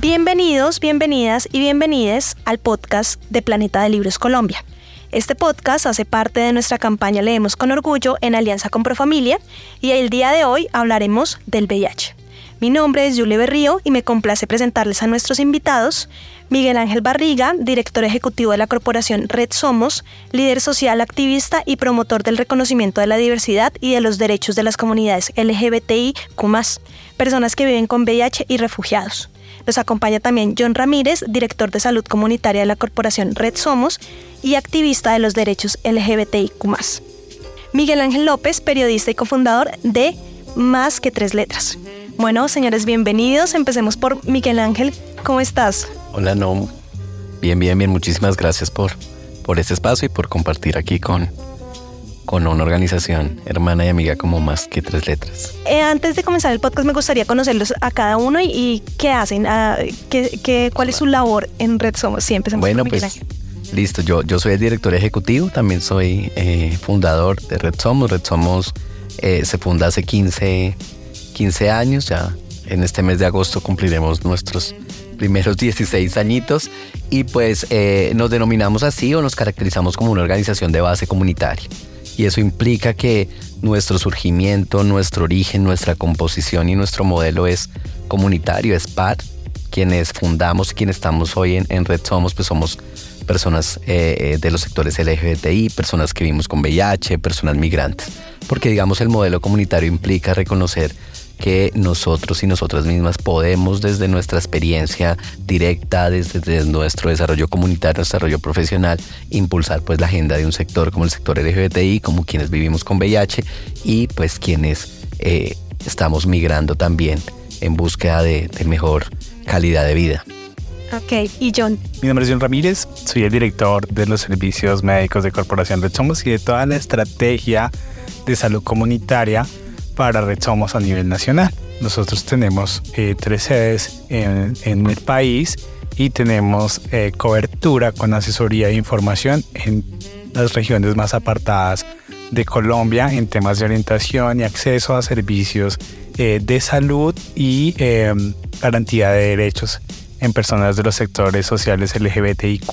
Bienvenidos, bienvenidas y bienvenides al podcast de Planeta de Libros Colombia. Este podcast hace parte de nuestra campaña Leemos con Orgullo en alianza con Profamilia y el día de hoy hablaremos del VIH. Mi nombre es Julie Berrío y me complace presentarles a nuestros invitados. Miguel Ángel Barriga, director ejecutivo de la corporación Red Somos, líder social, activista y promotor del reconocimiento de la diversidad y de los derechos de las comunidades LGBTIQ, personas que viven con VIH y refugiados. Nos acompaña también John Ramírez, director de salud comunitaria de la corporación Red Somos y activista de los derechos LGBTIQ. Miguel Ángel López, periodista y cofundador de Más que Tres Letras. Bueno, señores, bienvenidos. Empecemos por Miguel Ángel. ¿Cómo estás? Hola, no. Bien, bien, bien. Muchísimas gracias por, por este espacio y por compartir aquí con, con una organización hermana y amiga como más que tres letras. Eh, antes de comenzar el podcast me gustaría conocerlos a cada uno y, qué hacen, ah, qué, cuál es su labor en Red Somos. Sí, empezamos bueno, pues listo, yo, yo soy el director ejecutivo, también soy eh, fundador de Red Somos. Red Somos eh, se funda hace 15, 15 años, ya en este mes de agosto cumpliremos nuestros primeros 16 añitos y pues nos denominamos así o nos caracterizamos como una organización de base comunitaria y eso implica que nuestro surgimiento, nuestro origen, nuestra composición y nuestro modelo es comunitario, es PAD. Quienes fundamos, quienes estamos hoy en, Red Somos, pues somos personas eh, eh, de los sectores LGBTI, personas que vivimos con VIH, personas migrantes. Porque digamos el modelo comunitario implica reconocer que nosotros y nosotras mismas podemos desde nuestra experiencia directa, desde, nuestro desarrollo comunitario, desarrollo profesional, impulsar pues la agenda de un sector como el sector LGBTI, como quienes vivimos con VIH y pues quienes eh, estamos migrando también en búsqueda de, mejor calidad de vida. Ok, y John. Mi nombre es John Ramírez, soy el director de los servicios médicos de Corporación Red Somos y de toda la estrategia de salud comunitaria para Red Somos a nivel nacional. Nosotros tenemos eh, tres sedes en, el país y tenemos eh, cobertura con asesoría e información en las regiones más apartadas de Colombia en temas de orientación y acceso a servicios eh, de salud y em, garantía de derechos en personas de los sectores sociales LGBTIQ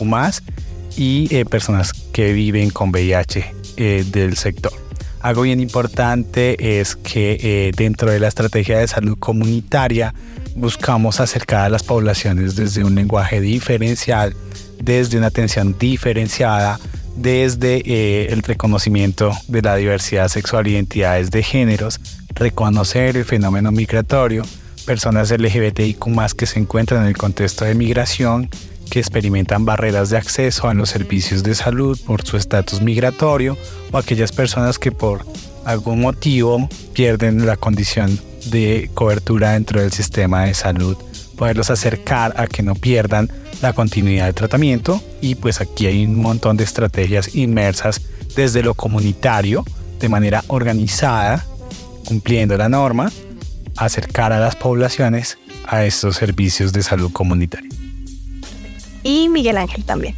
y personas que viven con VIH del sector. Algo bien importante es que eh, dentro de la estrategia de salud comunitaria buscamos acercar a las poblaciones desde un lenguaje diferencial, desde una atención diferenciada, desde eh, el reconocimiento de la diversidad sexual e identidades de géneros, reconocer el fenómeno migratorio, personas LGBTIQ que se encuentran en el contexto de migración, que experimentan barreras de acceso a los servicios de salud por su estatus migratorio o aquellas personas que por algún motivo pierden la condición de cobertura dentro del sistema de salud, poderlos acercar a que no pierdan la continuidad de tratamiento. Y pues aquí hay un montón de estrategias inmersas desde lo comunitario, de manera organizada, cumpliendo la norma, acercar a las poblaciones a estos servicios de salud comunitaria y Miguel Ángel también.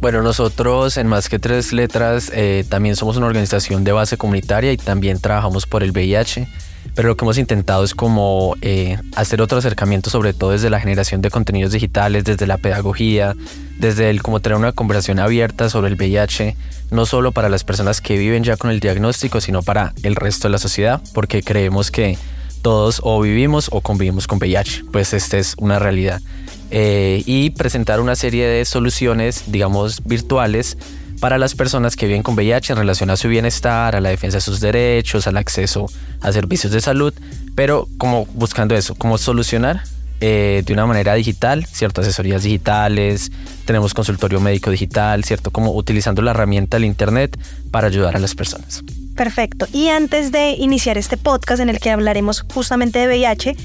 Bueno, nosotros en Más que Tres Letras eh, también somos una organización de base comunitaria y también trabajamos por el VIH, pero lo que hemos intentado es como eh, hacer otro acercamiento, sobre todo desde la generación de contenidos digitales, desde la pedagogía, desde el como tener una conversación abierta sobre el VIH, no solo para las personas que viven ya con el diagnóstico, sino para el resto de la sociedad, porque creemos que todos o vivimos o convivimos con VIH, pues esta es una realidad. Eh, y presentar una serie de soluciones, digamos, virtuales para las personas que viven con VIH en relación a su bienestar, a la defensa de sus derechos, al acceso a servicios de salud, pero como buscando eso, como solucionar eh, de una manera digital, ciertas asesorías digitales, tenemos consultorio médico digital, ¿cierto? Como utilizando la herramienta del Internet para ayudar a las personas. Perfecto. Y antes de iniciar este podcast en el que hablaremos justamente de VIH,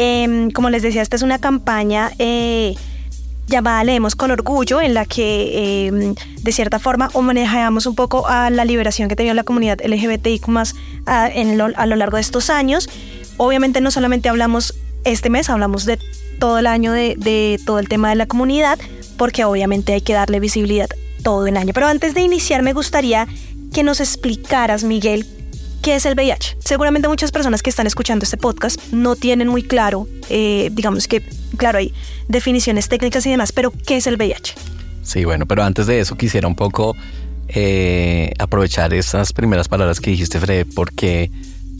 Em, como les decía, esta es una campaña eh, llamada Leemos con Orgullo, en la que em, de cierta forma manejamos un poco a la liberación que tenía la comunidad LGBTIQ a, lo largo de estos años. Obviamente no solamente hablamos este mes, hablamos de todo el año de todo el tema de la comunidad, porque obviamente hay que darle visibilidad todo el año. Pero antes de iniciar me gustaría que nos explicaras, Miguel, ¿qué es el VIH? Seguramente muchas personas que están escuchando este podcast no tienen muy claro, eh, digamos que, claro, hay definiciones técnicas y demás, pero ¿qué es el VIH? Sí, bueno, pero antes de eso quisiera un poco eh, aprovechar esas primeras palabras que dijiste, Fred, porque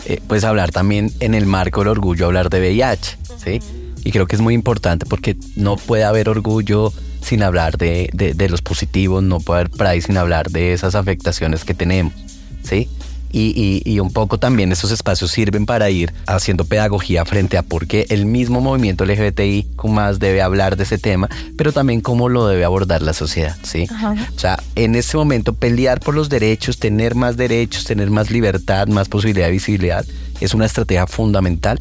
eh, pues hablar también en el marco del orgullo, hablar de VIH, ¿sí? Y creo que es muy importante porque no puede haber orgullo sin hablar de, de, los positivos, no puede haber pride sin hablar de esas afectaciones que tenemos, ¿sí? Y, y, un poco también esos espacios sirven para ir haciendo pedagogía frente a por qué el mismo movimiento LGBTI más debe hablar de ese tema, pero también cómo lo debe abordar la sociedad, ¿sí? O sea, en ese momento pelear por los derechos, tener más derechos, tener más libertad, más posibilidad de visibilidad, es una estrategia fundamental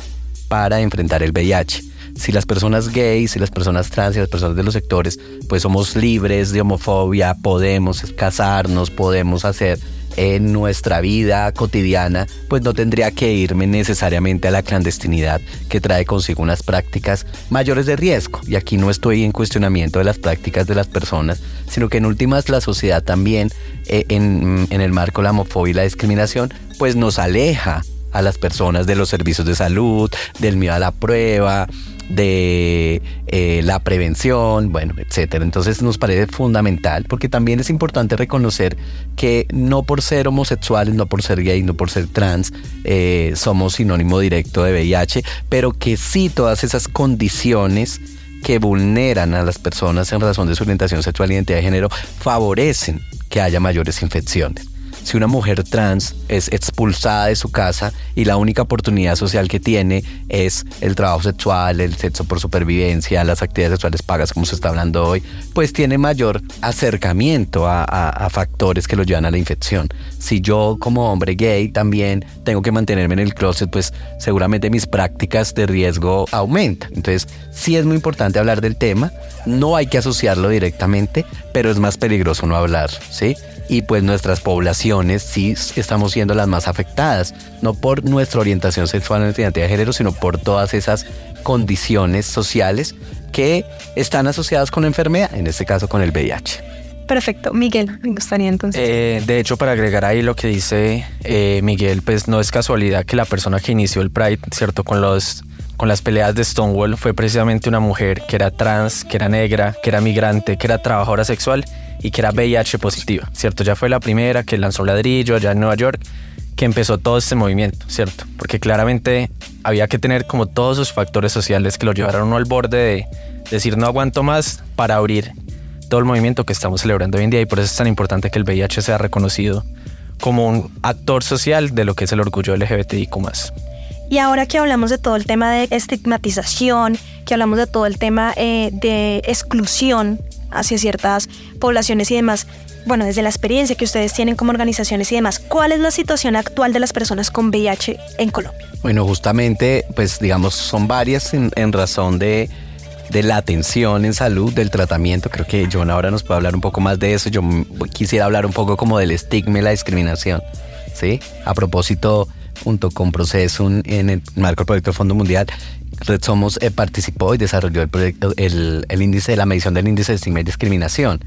para enfrentar el VIH si las personas gays, si las personas trans y las personas de los sectores, pues somos libres de homofobia, podemos casarnos, podemos hacer en nuestra vida cotidiana, pues no tendría que irme necesariamente a la clandestinidad que trae consigo unas prácticas mayores de riesgo. Y aquí no estoy en cuestionamiento de las prácticas de las personas, sino que en últimas la sociedad también, eh, en, en el marco de la homofobia y la discriminación, pues nos aleja a las personas de los servicios de salud, del miedo a la prueba, de eh, la prevención, bueno, etcétera. Entonces nos parece fundamental porque también es importante reconocer que no por ser homosexuales, no por ser gay, no por ser trans, eh, somos sinónimo directo de VIH, pero que sí todas esas condiciones que vulneran a las personas en razón de su orientación sexual y identidad de género favorecen que haya mayores infecciones si una mujer trans es expulsada de su casa y la única oportunidad social que tiene es el trabajo sexual, el sexo por supervivencia, las actividades sexuales pagas como se está hablando hoy, pues tiene mayor acercamiento a, factores que lo llevan a la infección. Si yo como hombre gay también tengo que mantenerme en el closet, pues seguramente mis prácticas de riesgo aumentan. Entonces sí es muy importante hablar del tema, no hay que asociarlo directamente, pero es más peligroso no hablar, ¿sí? Y pues nuestras poblaciones sí estamos siendo las más afectadas, no por nuestra orientación sexual o identidad de género, sino por todas esas condiciones sociales que están asociadas con la enfermedad, en este caso con el VIH. Perfecto. Miguel, me gustaría entonces. Eh, de hecho, para agregar ahí lo que dice eh, Miguel, pues no es casualidad que la persona que inició el Pride, ¿cierto? Con los con las peleas de Stonewall fue precisamente una mujer que era trans, que era negra, que era migrante, que era trabajadora sexual y que era VIH positiva, ¿cierto? Ya fue la primera que lanzó ladrillo allá en Nueva York, que empezó todo este movimiento, ¿cierto? Porque claramente había que tener como todos esos factores sociales que lo llevaron al borde de decir no aguanto más para abrir todo el movimiento que estamos celebrando hoy en día y por eso es tan importante que el VIH sea reconocido como un actor social de lo que es el orgullo LGBTIQ+. Y ahora que hablamos de todo el tema de estigmatización, que hablamos de todo el tema eh, de exclusión hacia ciertas poblaciones y demás, bueno, desde la experiencia que ustedes tienen como organizaciones y demás, ¿cuál es la situación actual de las personas con VIH en Colombia? Bueno, justamente, pues digamos, son varias en, razón de, de, la atención en salud, del tratamiento. Creo que John ahora nos puede hablar un poco más de eso. Yo quisiera hablar un poco como del estigma y la discriminación. ¿sí? A propósito, junto con Proceso en el marco del proyecto Fondo Mundial, Red Somos eh, participó y desarrolló el proyecto, el, el índice de la medición del índice de estigma y discriminación.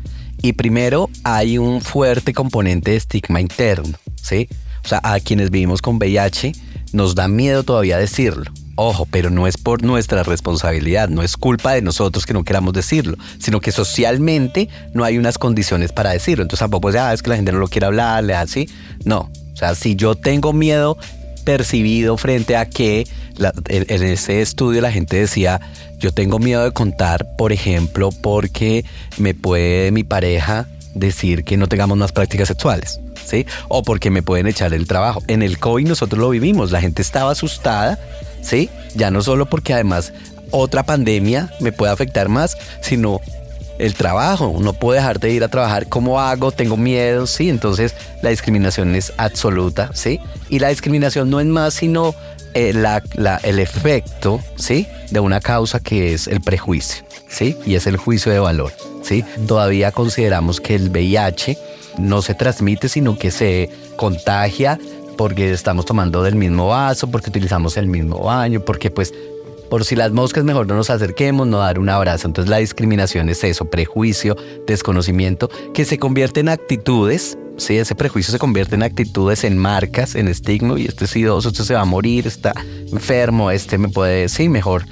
Y primero hay un fuerte componente de estigma interno, ¿sí? O sea, a quienes vivimos con VIH nos da miedo todavía decirlo. Ojo, pero no es por nuestra responsabilidad, no es culpa de nosotros que no queramos decirlo, sino que socialmente no hay unas condiciones para decirlo. Entonces tampoco es, ah, es que la gente no lo quiere hablar, le así. No, o sea, si yo tengo miedo percibido frente a que en ese estudio la gente decía, yo tengo miedo de contar, por ejemplo, porque me puede mi pareja decir que no tengamos más prácticas sexuales. ¿Sí? O porque me pueden echar el trabajo. En el COVID nosotros lo vivimos, la gente estaba asustada, ¿sí? Ya no solo porque además otra pandemia me puede afectar más, sino el trabajo, no puedo dejar de ir a trabajar, ¿cómo hago? Tengo miedo, ¿sí? Entonces la discriminación es absoluta, ¿sí? Y la discriminación no es más sino eh, el efecto, ¿sí? De una causa que es el prejuicio, ¿sí? Y es el juicio de valor, ¿sí? Todavía consideramos que el VIH no se transmite, sino que se contagia porque estamos tomando del mismo vaso, porque utilizamos el mismo baño, porque pues por si las moscas mejor no nos acerquemos, no dar un abrazo. Entonces la discriminación es eso, prejuicio, desconocimiento, que se convierte en actitudes, ¿sí? Ese prejuicio se convierte en actitudes, en marcas, en estigma, y este es idoso, este se va a morir, está enfermo, este me puede, sí, mejor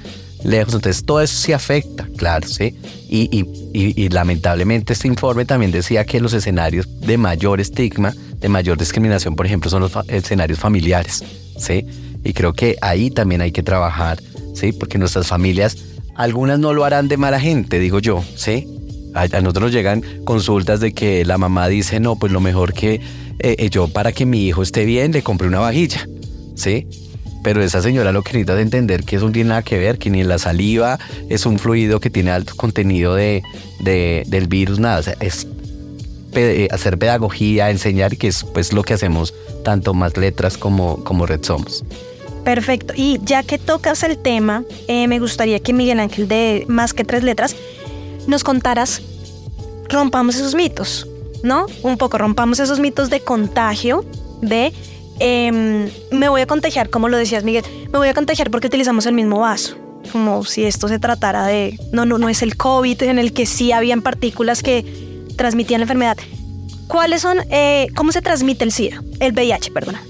lejos. Entonces todo eso sí afecta, claro, ¿sí? Y, lamentablemente este informe también decía que los escenarios de mayor estigma, de mayor discriminación, por ejemplo, son los escenarios familiares, ¿sí? Y creo que ahí también hay que trabajar, ¿sí? Porque nuestras familias, algunas no lo harán de mala gente, digo yo, ¿sí? A, nosotros nos llegan consultas de que la mamá dice, no, pues lo mejor que eh, eh, yo para que mi hijo esté bien le compré una vajilla, ¿sí? Pero esa señora lo que necesita es entender que eso no tiene nada que ver, que ni la saliva es un fluido que tiene alto contenido de, del virus, nada. es eh, hacer pedagogía, enseñar, que es pues lo que hacemos tanto más letras como, como Red Somos. Perfecto. Y ya que tocas el tema, eh, me gustaría que Miguel Ángel de Más que Tres Letras nos contaras, rompamos esos mitos, ¿no? Un poco rompamos esos mitos de contagio, de Em, me voy a contagiar, como lo decías Miguel, me voy a contagiar porque utilizamos el mismo vaso. Como si esto se tratara de, no, no, no es el COVID en el que sí habían partículas que transmitían la enfermedad. ¿Cuáles son, eh, cómo se transmite el SIDA? El VIH, perdona.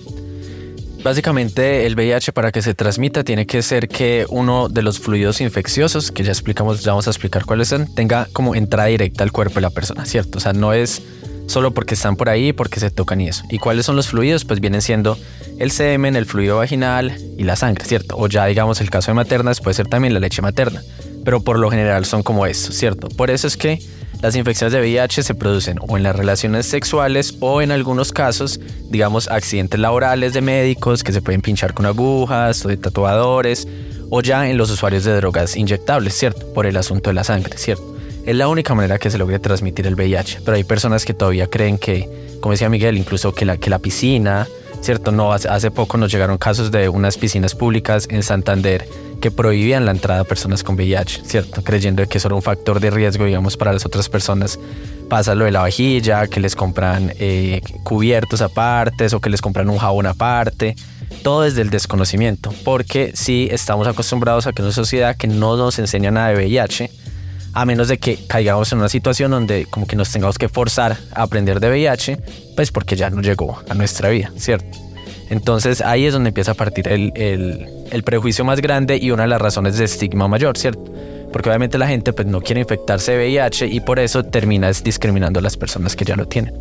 Básicamente el VIH para que se transmita tiene que ser que uno de los fluidos infecciosos, que ya explicamos, ya vamos a explicar cuáles son, tenga como entrada directa al cuerpo de la persona, ¿cierto? O sea, no es solo porque están por ahí, porque se tocan y eso. ¿Y cuáles son los fluidos? Pues vienen siendo el semen, el fluido vaginal y la sangre, ¿cierto? O ya digamos el caso de maternas puede ser también la leche materna, pero por lo general son como eso, ¿cierto? Por eso es que las infecciones de VIH se producen o en las relaciones sexuales o en algunos casos, digamos, accidentes laborales de médicos que se pueden pinchar con agujas o de tatuadores o ya en los usuarios de drogas inyectables, ¿cierto? Por el asunto de la sangre, ¿cierto? Es la única manera que se logre transmitir el VIH, pero hay personas que todavía creen que, como decía Miguel, incluso que la, que la piscina, ¿cierto? No, hace, poco nos llegaron casos de unas piscinas públicas en Santander que prohibían la entrada a personas con VIH, ¿cierto? Creyendo que eso era un factor de riesgo, digamos, para las otras personas. Pasa lo de la vajilla, que les compran eh, cubiertos aparte o que les compran un jabón aparte. Todo desde el desconocimiento, porque sí estamos acostumbrados a que una sociedad que no nos enseña nada de VIH, a menos de que caigamos en una situación donde como que nos tengamos que forzar a aprender de VIH, pues porque ya no llegó a nuestra vida, ¿cierto? Entonces ahí es donde empieza a partir el, el, prejuicio más grande y una de las razones de estigma mayor, ¿cierto? Porque obviamente la gente pues no quiere infectarse de VIH y por eso termina discriminando a las personas que ya lo tienen.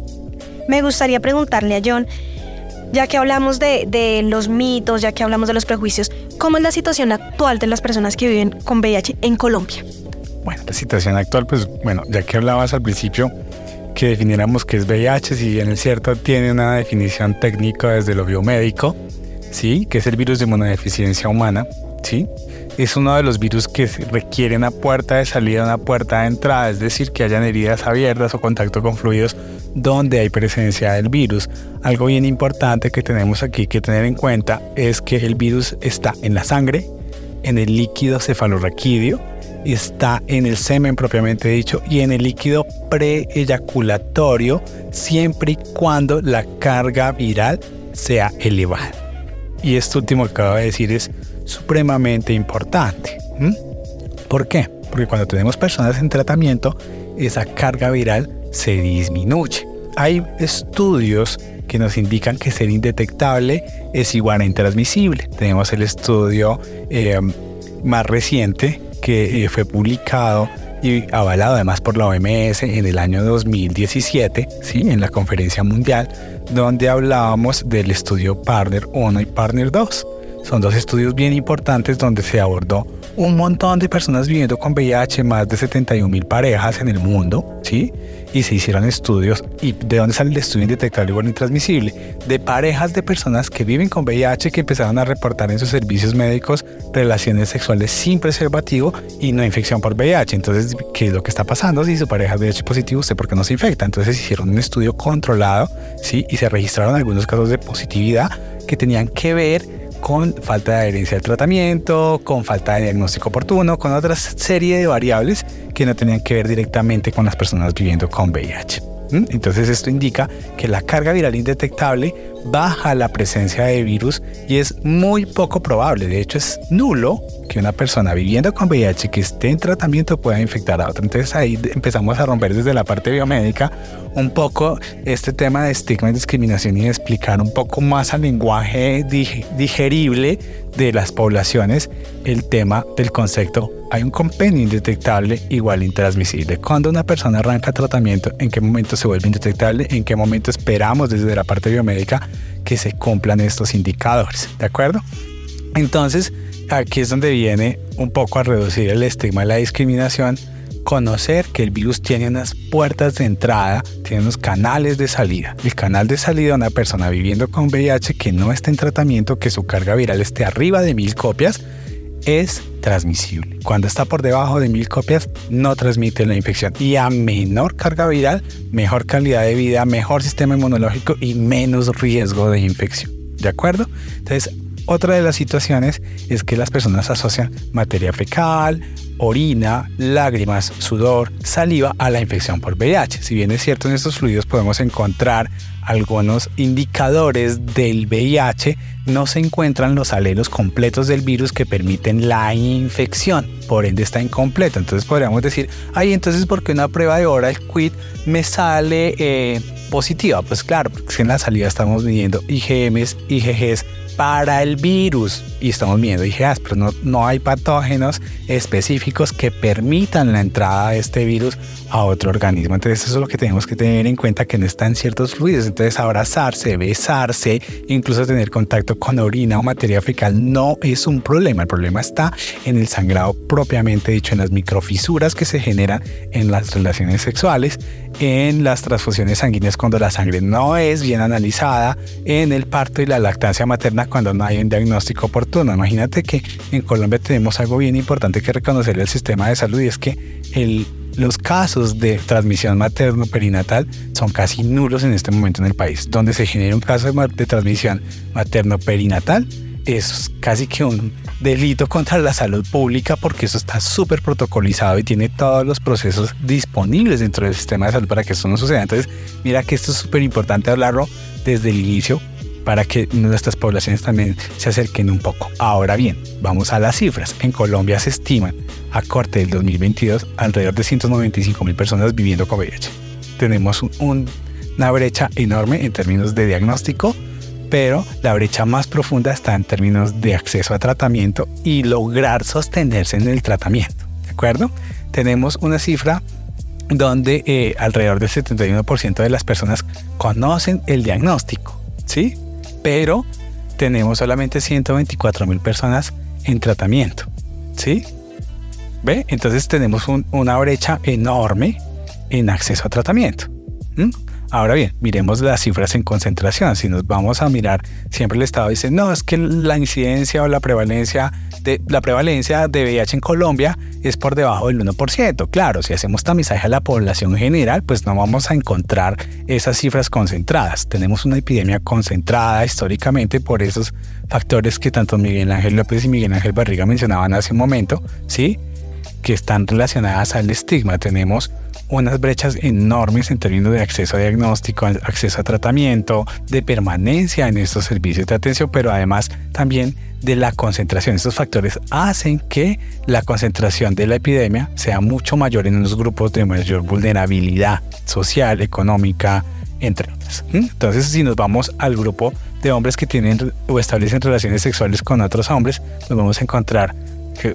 Me gustaría preguntarle a John, ya que hablamos de, de, los mitos, ya que hablamos de los prejuicios, ¿cómo es la situación actual de las personas que viven con VIH en Colombia? Bueno, la situación actual, pues bueno, ya que hablabas al principio que definiéramos qué es VIH, si bien es cierto tiene una definición técnica desde lo biomédico, ¿sí? Que es el virus de inmunodeficiencia humana, ¿sí? Es uno de los virus que requiere una puerta de salida, una puerta de entrada, es decir, que hayan heridas abiertas o contacto con fluidos donde hay presencia del virus. Algo bien importante que tenemos aquí que tener en cuenta es que el virus está en la sangre, en el líquido cefalorraquídeo, está en el semen propiamente dicho y en el líquido preeyaculatorio siempre y cuando la carga viral sea elevada. Y esto último que acabo de decir es supremamente importante. ¿Por qué? Porque cuando tenemos personas en tratamiento, esa carga viral se disminuye. Hay estudios que nos indican que ser indetectable es igual a intransmisible. Tenemos el estudio eh, más reciente que eh, fue publicado y avalado además por la OMS en el año 2017, ¿sí? en la conferencia mundial, donde hablábamos del estudio Partner 1 y Partner 2. Son dos estudios bien importantes donde se abordó un montón de personas viviendo con VIH, más de 71 mil parejas en el mundo, ¿sí? Y se hicieron estudios. ¿Y de dónde sale el estudio indetectable o intransmisible? De parejas de personas que viven con VIH que empezaron a reportar en sus servicios médicos relaciones sexuales sin preservativo y no infección por VIH. Entonces, ¿qué es lo que está pasando? Si su pareja es VIH positivo, ¿usted por qué no se infecta? Entonces hicieron un estudio controlado, ¿sí? Y se registraron algunos casos de positividad que tenían que ver con falta de adherencia al tratamiento, con falta de diagnóstico oportuno, con otra serie de variables que no tenían que ver directamente con las personas viviendo con VIH. Entonces esto indica que la carga viral indetectable baja la presencia de virus y es muy poco probable, de hecho es nulo que una persona viviendo con VIH que esté en tratamiento pueda infectar a otra. Entonces ahí empezamos a romper desde la parte biomédica un poco este tema de estigma y discriminación y explicar un poco más al lenguaje digerible de las poblaciones el tema del concepto hay un compendio indetectable igual intransmisible. Cuando una persona arranca tratamiento, ¿en qué momento se vuelve indetectable? ¿En qué momento esperamos desde la parte biomédica que se cumplan estos indicadores? ¿De acuerdo? Entonces, aquí es donde viene un poco a reducir el estigma de la discriminación, conocer que el virus tiene unas puertas de entrada, tiene unos canales de salida. El canal de salida de una persona viviendo con VIH que no está en tratamiento, que su carga viral esté arriba de mil copias, es transmisible. Cuando está por debajo de mil copias, no transmite la infección. Y a menor carga viral, mejor calidad de vida, mejor sistema inmunológico y menos riesgo de infección. ¿De acuerdo? Entonces, otra de las situaciones es que las personas asocian materia fecal, orina, lágrimas, sudor, saliva a la infección por VIH. Si bien es cierto, en estos fluidos podemos encontrar algunos indicadores del VIH, no se encuentran los alelos completos del virus que permiten la infección, por ende está incompleto. Entonces podríamos decir, ay, entonces ¿por qué una prueba de oral quit me sale eh, positiva? Pues claro, porque en la salida estamos midiendo IgMs, IgGs, para el virus. Y estamos viendo IgAs, pero no, no hay patógenos específicos que permitan la entrada de este virus a otro organismo. Entonces eso es lo que tenemos que tener en cuenta que no están ciertos fluidos. Entonces abrazarse, besarse, incluso tener contacto con orina o materia fecal no es un problema. El problema está en el sangrado propiamente dicho, en las microfisuras que se generan en las relaciones sexuales, en las transfusiones sanguíneas cuando la sangre no es bien analizada, en el parto y la lactancia materna cuando no hay un diagnóstico oportuno. Imagínate que en Colombia tenemos algo bien importante que reconocer el sistema de salud y es que el los casos de transmisión materno-perinatal son casi nulos en este momento en el país. Donde se genera un caso de, transmisión materno-perinatal es casi que un delito contra la salud pública porque eso está súper protocolizado y tiene todos los procesos disponibles dentro del sistema de salud para que esto no suceda. Entonces, mira que esto es súper importante hablarlo desde el inicio para que nuestras poblaciones también se acerquen un poco. Ahora bien, vamos a las cifras. En Colombia se estiman a corte del 2022 alrededor de 195 mil personas viviendo con VIH. Tenemos una brecha enorme en términos de diagnóstico, pero la brecha más profunda está en términos de acceso a tratamiento y lograr sostenerse en el tratamiento. ¿De acuerdo? Tenemos una cifra donde eh, alrededor del 71% de las personas conocen el diagnóstico, ¿sí? Pero tenemos solamente 124 mil personas en tratamiento. ¿Sí? ¿Ve? Entonces tenemos una brecha enorme en acceso a tratamiento. Ahora bien, miremos las cifras en concentración. Si nos vamos a mirar, siempre el Estado dice, no, es que la incidencia o la prevalencia de, la prevalencia de VIH en Colombia es por debajo del 1%. Claro, si hacemos tamizaje a la población general, pues no vamos a encontrar esas cifras concentradas. Tenemos una epidemia concentrada históricamente por esos factores que tanto Miguel Ángel López y Miguel Ángel Barriga mencionaban hace un momento, ¿sí? Que están relacionadas al estigma. Tenemos unas brechas enormes en términos de acceso a diagnóstico, acceso a tratamiento, de permanencia en estos servicios de atención, pero además también de la concentración. Estos factores hacen que la concentración de la epidemia sea mucho mayor en los grupos de mayor vulnerabilidad social, económica, entre otras. Entonces, si nos vamos al grupo de hombres que tienen o establecen relaciones sexuales con otros hombres, nos vamos a encontrar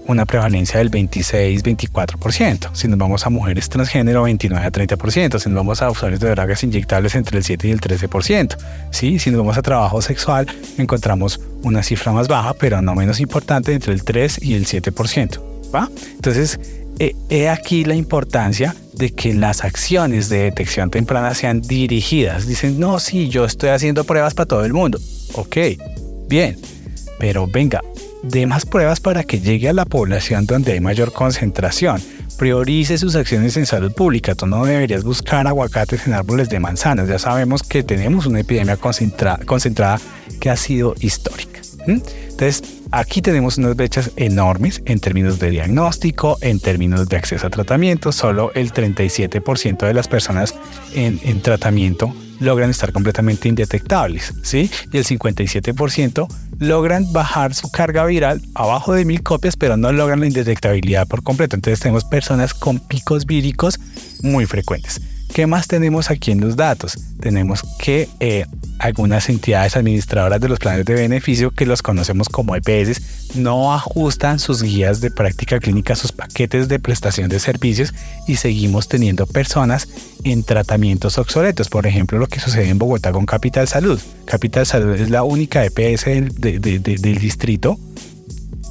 una prevalencia del 26-24%. Si nos vamos a mujeres transgénero, 29 a 30%. Si nos vamos a usuarios de drogas inyectables, entre el 7 y el 13%. ¿Sí? Si nos vamos a trabajo sexual, encontramos una cifra más baja, pero no menos importante, entre el 3 y el 7%. ¿va? Entonces, he aquí la importancia de que las acciones de detección temprana sean dirigidas. Dicen, no, sí, yo estoy haciendo pruebas para todo el mundo. Ok, bien, pero venga, dé más pruebas para que llegue a la población donde hay mayor concentración. Priorice sus acciones en salud pública. Tú no deberías buscar aguacates en árboles de manzanas. Ya sabemos que tenemos una epidemia concentrada que ha sido histórica. Entonces, aquí tenemos unas brechas enormes en términos de diagnóstico, en términos de acceso a tratamiento. Solo el 37% de las personas en tratamiento logran estar completamente indetectables, ¿sí? Y el 57% logran bajar su carga viral abajo de mil copias, pero no logran la indetectabilidad por completo. Entonces tenemos personas con picos víricos muy frecuentes. ¿Qué más tenemos aquí en los datos? Tenemos que eh, algunas entidades administradoras de los planes de beneficio, que los conocemos como EPS, no ajustan sus guías de práctica clínica, sus paquetes de prestación de servicios y seguimos teniendo personas en tratamientos obsoletos. Por ejemplo, lo que sucede en Bogotá con Capital Salud. Capital Salud es la única EPS del distrito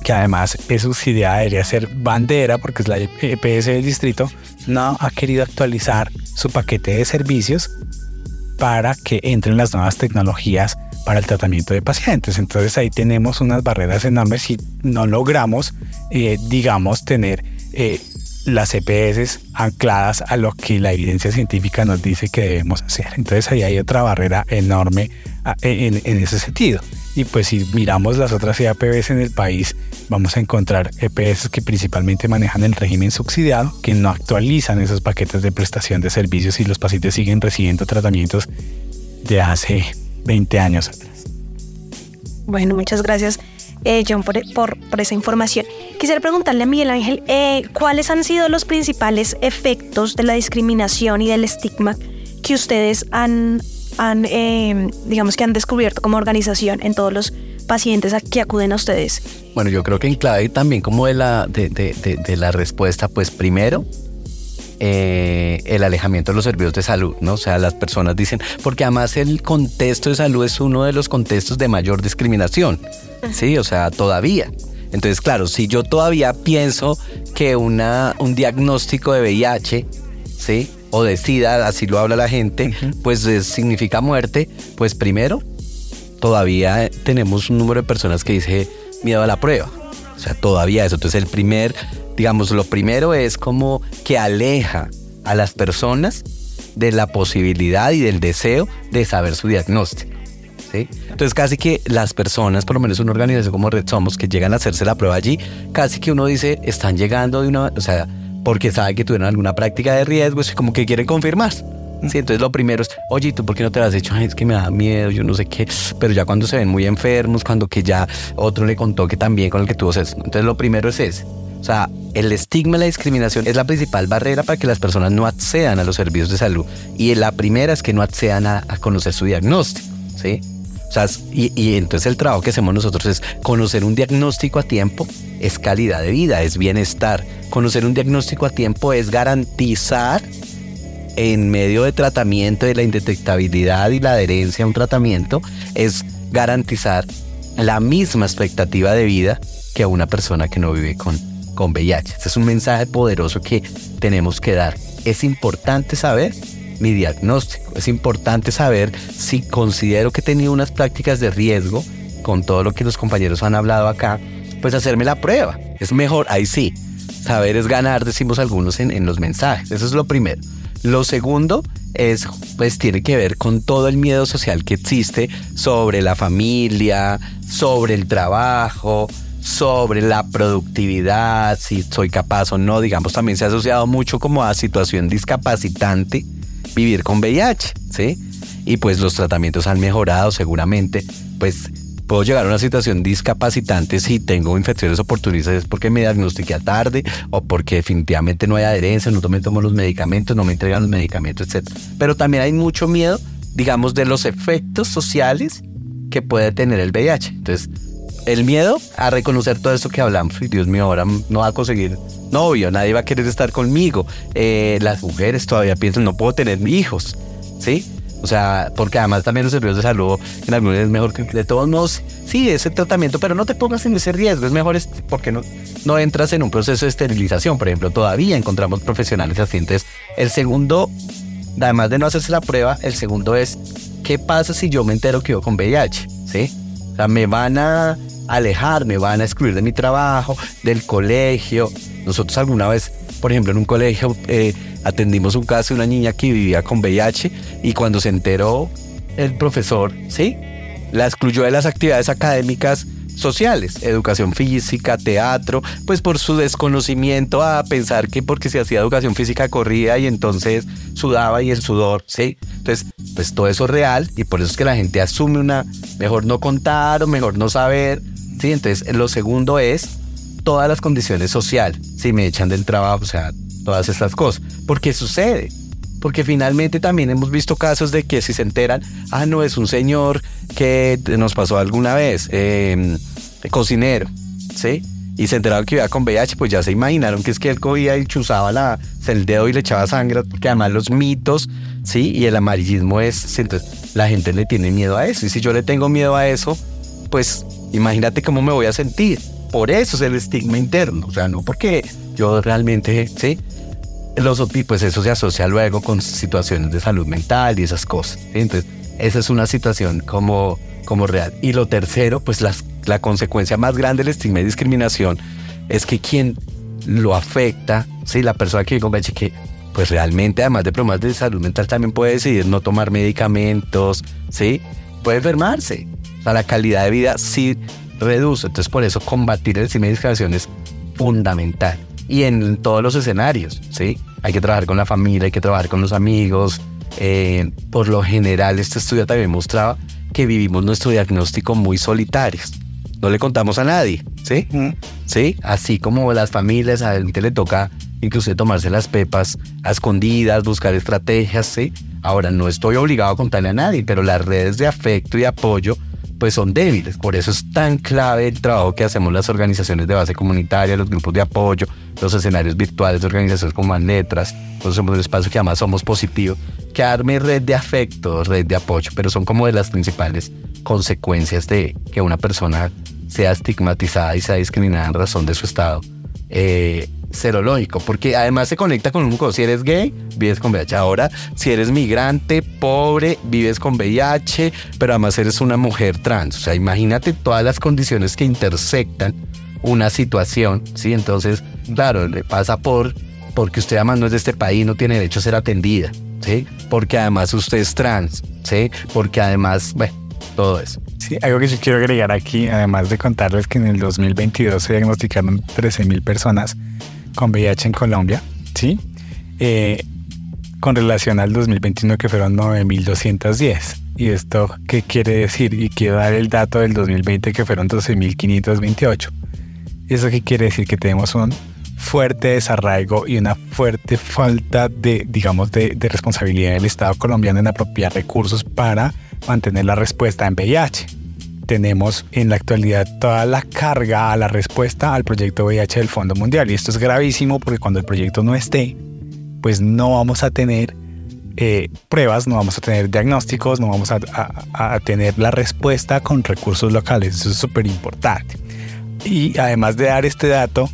que además es subsidiada, debería ser bandera porque es la EPS del distrito, no ha querido actualizar su paquete de servicios para que entren las nuevas tecnologías para el tratamiento de pacientes. Entonces ahí tenemos unas barreras enormes si no logramos, eh, digamos, tener eh, las EPS ancladas a lo que la evidencia científica nos dice que debemos hacer. Entonces ahí hay otra barrera enorme ah, en, ese sentido. Y pues si miramos las otras EAPBs en el país, vamos a encontrar EPS que principalmente manejan el régimen subsidiado, que no actualizan esos paquetes de prestación de servicios y los pacientes siguen recibiendo tratamientos de hace 20 años atrás. Bueno, muchas gracias. Eh, John, por, esa información. Quisiera preguntarle a Miguel Ángel, eh, ¿cuáles han sido los principales efectos de la discriminación y del estigma que ustedes han, han eh, digamos que han descubierto como organización en todos los pacientes que acuden a ustedes? Bueno, yo creo que en clave también como de la, de, de, de, la respuesta, pues primero, eh, el alejamiento de los servicios de salud, ¿no? O sea, las personas dicen, porque además el contexto de salud es uno de los contextos de mayor discriminación, ¿sí? O sea, todavía. Entonces, claro, si yo todavía pienso que una, un diagnóstico de VIH, ¿sí? O de SIDA, así lo habla la gente, pues significa muerte, pues primero, todavía tenemos un número de personas que dice miedo a la prueba. O sea, todavía eso. Entonces el primer, digamos, lo primero es como que aleja a las personas de la posibilidad y del deseo de saber su diagnóstico. Entonces casi que las personas, por lo menos una organización como Red Somos, que llegan a hacerse la prueba allí, casi que uno dice, están llegando de una, o sea, porque saben que tuvieron alguna práctica de riesgo, es como que quieren confirmar. Sí, entonces lo primero es, oye, ¿tú por qué no te has hecho? es que me da miedo, yo no sé qué. Pero ya cuando se ven muy enfermos, cuando que ya otro le contó que también con el que tuvo sexo. Entonces lo primero es ese. O sea, el estigma y la discriminación es la principal barrera para que las personas no accedan a los servicios de salud. Y la primera es que no accedan a, conocer su diagnóstico, ¿sí? O sea, y, y, entonces el trabajo que hacemos nosotros es conocer un diagnóstico a tiempo, es calidad de vida, es bienestar. Conocer un diagnóstico a tiempo es garantizar en medio de tratamiento, de la indetectabilidad y la adherencia a un tratamiento, es garantizar la misma expectativa de vida que a una persona que no vive con, con VIH. Este es un mensaje poderoso que tenemos que dar. Es importante saber mi diagnóstico, es importante saber si considero que he tenido unas prácticas de riesgo, con todo lo que los compañeros han hablado acá, pues hacerme la prueba. Es mejor, ahí sí. Saber es ganar, decimos algunos en, en los mensajes. Eso es lo primero. Lo segundo es, pues tiene que ver con todo el miedo social que existe sobre la familia, sobre el trabajo, sobre la productividad, si soy capaz o no, digamos, también se ha asociado mucho como a situación discapacitante vivir con VIH, ¿sí? Y pues los tratamientos han mejorado seguramente, pues puedo llegar a una situación discapacitante si tengo infecciones oportunistas porque me diagnostiqué tarde o porque definitivamente no hay adherencia, no me tomo los medicamentos, no me entregan los medicamentos, etc. Pero también hay mucho miedo, digamos, de los efectos sociales que puede tener el VIH. Entonces, el miedo a reconocer todo esto que hablamos. Y Dios mío, ahora no va a conseguir novio, nadie va a querer estar conmigo. Eh, las mujeres todavía piensan, no puedo tener hijos, ¿sí? O sea, porque además también los servicios de salud en algunos es mejor que de todos modos, sí, ese tratamiento, pero no te pongas en ese riesgo, es mejor porque no, no entras en un proceso de esterilización, por ejemplo, todavía encontramos profesionales así. Entonces, el segundo, además de no hacerse la prueba, el segundo es, ¿qué pasa si yo me entero que yo con VIH? ¿Sí? O sea, me van a alejar, me van a excluir de mi trabajo, del colegio. Nosotros alguna vez, por ejemplo, en un colegio... Eh, atendimos un caso de una niña que vivía con VIH y cuando se enteró el profesor, ¿sí? La excluyó de las actividades académicas sociales, educación física, teatro, pues por su desconocimiento a pensar que porque se hacía educación física corría y entonces sudaba y el sudor, ¿sí? Entonces, pues todo eso es real y por eso es que la gente asume una, mejor no contar o mejor no saber, ¿sí? Entonces, lo segundo es todas las condiciones sociales, si me echan del trabajo, o sea, todas estas cosas, porque sucede. Porque finalmente también hemos visto casos de que si se enteran, ah, no, es un señor que nos pasó alguna vez, eh, cocinero, ¿sí? Y se enteraron que iba con VIH, pues ya se imaginaron que es que él cogía y chuzaba la, el dedo y le echaba sangre, porque además los mitos, ¿sí? Y el amarillismo es, entonces la gente le tiene miedo a eso. Y si yo le tengo miedo a eso, pues imagínate cómo me voy a sentir. Por eso es el estigma interno, o sea, no porque yo realmente, ¿sí? Los pues eso se asocia luego con situaciones de salud mental y esas cosas. Entonces, esa es una situación como, como real. Y lo tercero, pues las, la consecuencia más grande del estigma y discriminación es que quien lo afecta, sí, la persona que convence que pues realmente además de problemas de salud mental también puede decidir no tomar medicamentos, sí, puede enfermarse. O sea, la calidad de vida sí reduce. Entonces por eso combatir el estigma y discriminación es fundamental y en todos los escenarios, ¿sí? Hay que trabajar con la familia, hay que trabajar con los amigos. Eh, por lo general, este estudio también mostraba que vivimos nuestro diagnóstico muy solitarios. No le contamos a nadie, ¿sí? Sí, así como las familias, a gente le toca incluso tomarse las pepas a escondidas, buscar estrategias, ¿sí? Ahora, no estoy obligado a contarle a nadie, pero las redes de afecto y apoyo pues son débiles. Por eso es tan clave el trabajo que hacemos las organizaciones de base comunitaria, los grupos de apoyo, los escenarios virtuales organizaciones como Letras. Nosotros somos un espacio que además somos positivos, que arme red de afecto, red de apoyo, pero son como de las principales consecuencias de que una persona sea estigmatizada y sea discriminada en razón de su estado eh, serológico, porque además se conecta con un si eres gay, vives con VIH. Ahora, si eres migrante, pobre, vives con VIH, pero además eres una mujer trans. O sea, imagínate todas las condiciones que intersectan una situación, ¿sí? Entonces, claro, le pasa por porque usted además no es de este país, no tiene derecho a ser atendida, ¿sí? Porque además usted es trans, ¿sí? Porque además, bueno, todo eso. Sí, algo que yo quiero agregar aquí, además de contarles que en el 2022 se diagnosticaron 13.000 personas con VIH en Colombia, ¿sí? Eh, con relación al 2021 que fueron 9.210. ¿Y esto qué quiere decir? Y quiero dar el dato del 2020 que fueron 12.528. ¿Eso qué quiere decir? Que tenemos un fuerte desarraigo y una fuerte falta de, digamos, de, de responsabilidad del Estado colombiano en apropiar recursos para mantener la respuesta en VIH tenemos en la actualidad toda la carga a la respuesta al proyecto VIH del Fondo Mundial. Y esto es gravísimo porque cuando el proyecto no esté, pues no vamos a tener eh, pruebas, no vamos a tener diagnósticos, no vamos a, tener la respuesta con recursos locales. Eso es súper importante. Y además de dar este dato,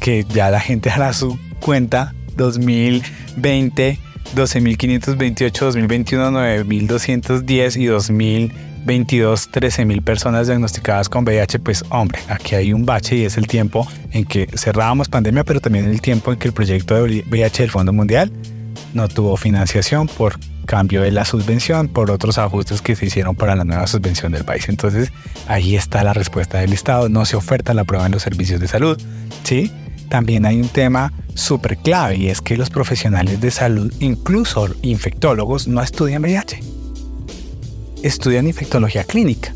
que ya la gente hará su cuenta, 2020, 12.528, 2021, 9.210 y 2000 22, 13 mil personas diagnosticadas con VIH, pues hombre, aquí hay un bache y es el tiempo en que cerrábamos pandemia, pero también el tiempo en que el proyecto de VIH del Fondo Mundial no tuvo financiación por cambio de la subvención, por otros ajustes que se hicieron para la nueva subvención del país. Entonces, ahí está la respuesta del Estado. No se oferta la prueba en los servicios de salud. ¿sí? También hay un tema súper clave y es que los profesionales de salud, incluso infectólogos, no estudian VIH estudian infectología clínica,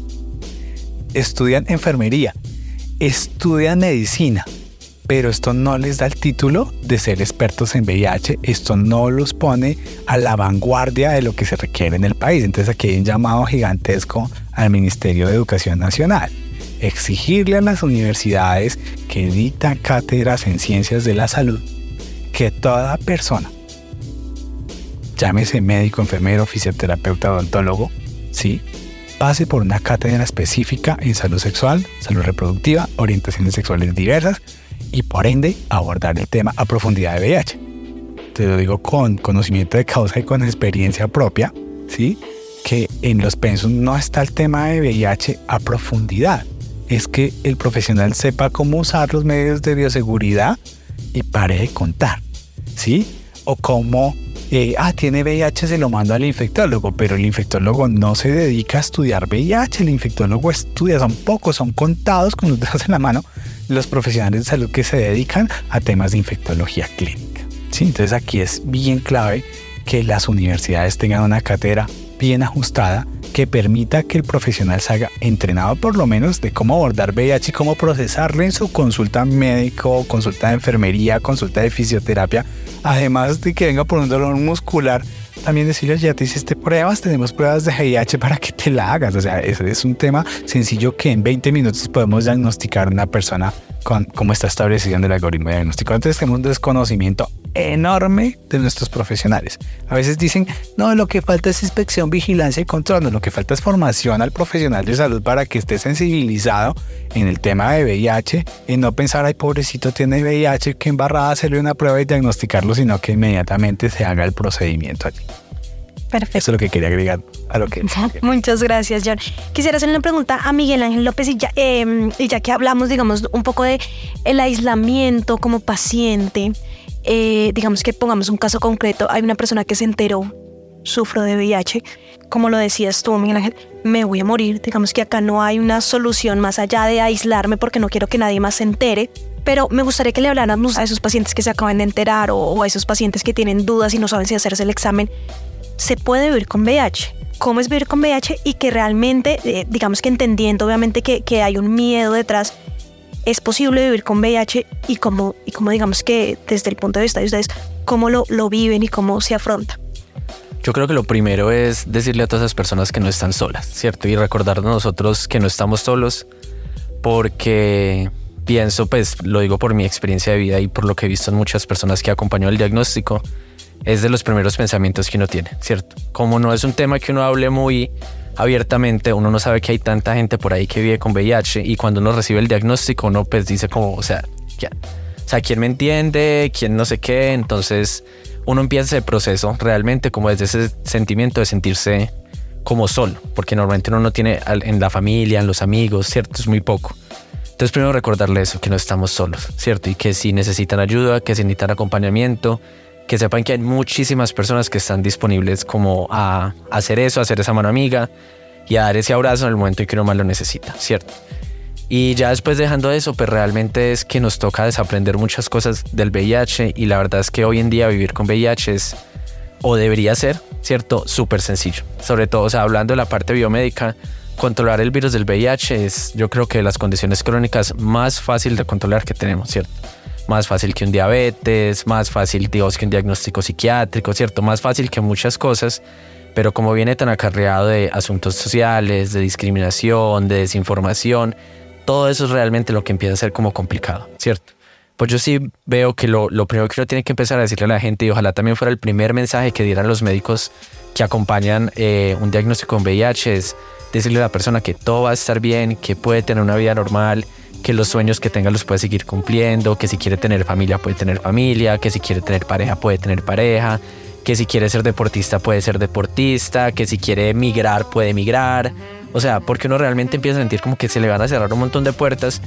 estudian enfermería, estudian medicina, pero esto no les da el título de ser expertos en VIH, esto no los pone a la vanguardia de lo que se requiere en el país. Entonces aquí hay un llamado gigantesco al Ministerio de Educación Nacional. Exigirle a las universidades que dictan cátedras en ciencias de la salud que toda persona, llámese médico, enfermero, fisioterapeuta, odontólogo, ¿sí? pase por una cátedra específica en salud sexual, salud reproductiva, orientaciones sexuales diversas y por ende abordar el tema a profundidad de VIH. Te lo digo con conocimiento de causa y con experiencia propia, ¿sí? que en los pensos no está el tema de VIH a profundidad. Es que el profesional sepa cómo usar los medios de bioseguridad y pare de contar, ¿sí? O cómo eh, ah, tiene VIH, se lo mando al infectólogo, pero el infectólogo no se dedica a estudiar VIH, el infectólogo estudia, son pocos, son contados con los dedos en la mano los profesionales de salud que se dedican a temas de infectología clínica. ¿sí? Entonces aquí es bien clave que las universidades tengan una cátedra bien ajustada que permita que el profesional salga entrenado por lo menos de cómo abordar VIH y cómo procesarlo en su consulta médico, consulta de enfermería, consulta de fisioterapia, además de que venga por un dolor muscular, también decirles, ya te hiciste pruebas, tenemos pruebas de VIH para que te la hagas. O sea, ese es un tema sencillo que en 20 minutos podemos diagnosticar a una persona con cómo está establecido en el algoritmo de diagnóstico. Entonces tenemos un desconocimiento enorme de nuestros profesionales. A veces dicen, no, lo que falta es inspección, vigilancia y control, no, lo que falta es formación al profesional de salud para que esté sensibilizado en el tema de VIH, en no pensar, ay, pobrecito tiene VIH, que embarrada hacerle una prueba y diagnosticarlo, sino que inmediatamente se haga el procedimiento allí. Perfecto. Eso es lo que quería agregar a lo que... Muchas gracias, John. Quisiera hacerle una pregunta a Miguel Ángel López y ya, em, y ya que hablamos, digamos, un poco de el aislamiento como paciente, eh, digamos que pongamos un caso concreto, hay una persona que se enteró, sufro de VIH, como lo decías tú, Miguel Ángel, me voy a morir, digamos que acá no hay una solución más allá de aislarme porque no quiero que nadie más se entere, pero me gustaría que le habláramos a esos pacientes que se acaban de enterar o, a esos pacientes que tienen dudas y no saben si hacerse el examen. ¿Se puede vivir con VIH? ¿Cómo es vivir con VIH? Y que realmente, eh, digamos que entendiendo obviamente que, que hay un miedo detrás, es posible vivir con VIH y cómo, y cómo digamos que desde el punto de vista de ustedes, cómo lo, lo viven y cómo se afronta. Yo creo que lo primero es decirle a todas esas personas que no están solas, ¿cierto? Y recordarnos nosotros que no estamos solos porque pienso, pues lo digo por mi experiencia de vida y por lo que he visto en muchas personas que acompañó el diagnóstico, es de los primeros pensamientos que uno tiene, ¿cierto? Como no es un tema que uno hable muy abiertamente, uno no sabe que hay tanta gente por ahí que vive con VIH y cuando uno recibe el diagnóstico uno pues dice como, o sea, ¿quién, o sea, ¿quién me entiende? ¿Quién no sé qué? Entonces uno empieza ese proceso realmente como desde ese sentimiento de sentirse como solo, porque normalmente uno no tiene en la familia, en los amigos, ¿cierto? Es muy poco. Entonces primero recordarle eso, que no estamos solos, ¿cierto? Y que si necesitan ayuda, que si necesitan acompañamiento, que sepan que hay muchísimas personas que están disponibles como a hacer eso, a hacer esa mano amiga y a dar ese abrazo en el momento en que uno más lo necesita, ¿cierto? Y ya después dejando eso, pues realmente es que nos toca desaprender muchas cosas del VIH y la verdad es que hoy en día vivir con VIH es, o debería ser, ¿cierto? Súper sencillo. Sobre todo, o sea, hablando de la parte biomédica, controlar el virus del VIH es yo creo que las condiciones crónicas más fácil de controlar que tenemos, ¿cierto? Más fácil que un diabetes, más fácil, que un diagnóstico psiquiátrico, ¿cierto? Más fácil que muchas cosas, pero como viene tan acarreado de asuntos sociales, de discriminación, de desinformación, todo eso es realmente lo que empieza a ser como complicado, ¿cierto? Pues yo sí veo que lo, lo primero que uno tiene que empezar a decirle a la gente, y ojalá también fuera el primer mensaje que dieran los médicos que acompañan eh, un diagnóstico con VIH, es decirle a la persona que todo va a estar bien, que puede tener una vida normal, que los sueños que tenga los puede seguir cumpliendo, que si quiere tener familia puede tener familia, que si quiere tener pareja puede tener pareja, que si quiere ser deportista puede ser deportista, que si quiere emigrar puede emigrar. O sea, porque uno realmente empieza a sentir como que se le van a cerrar un montón de puertas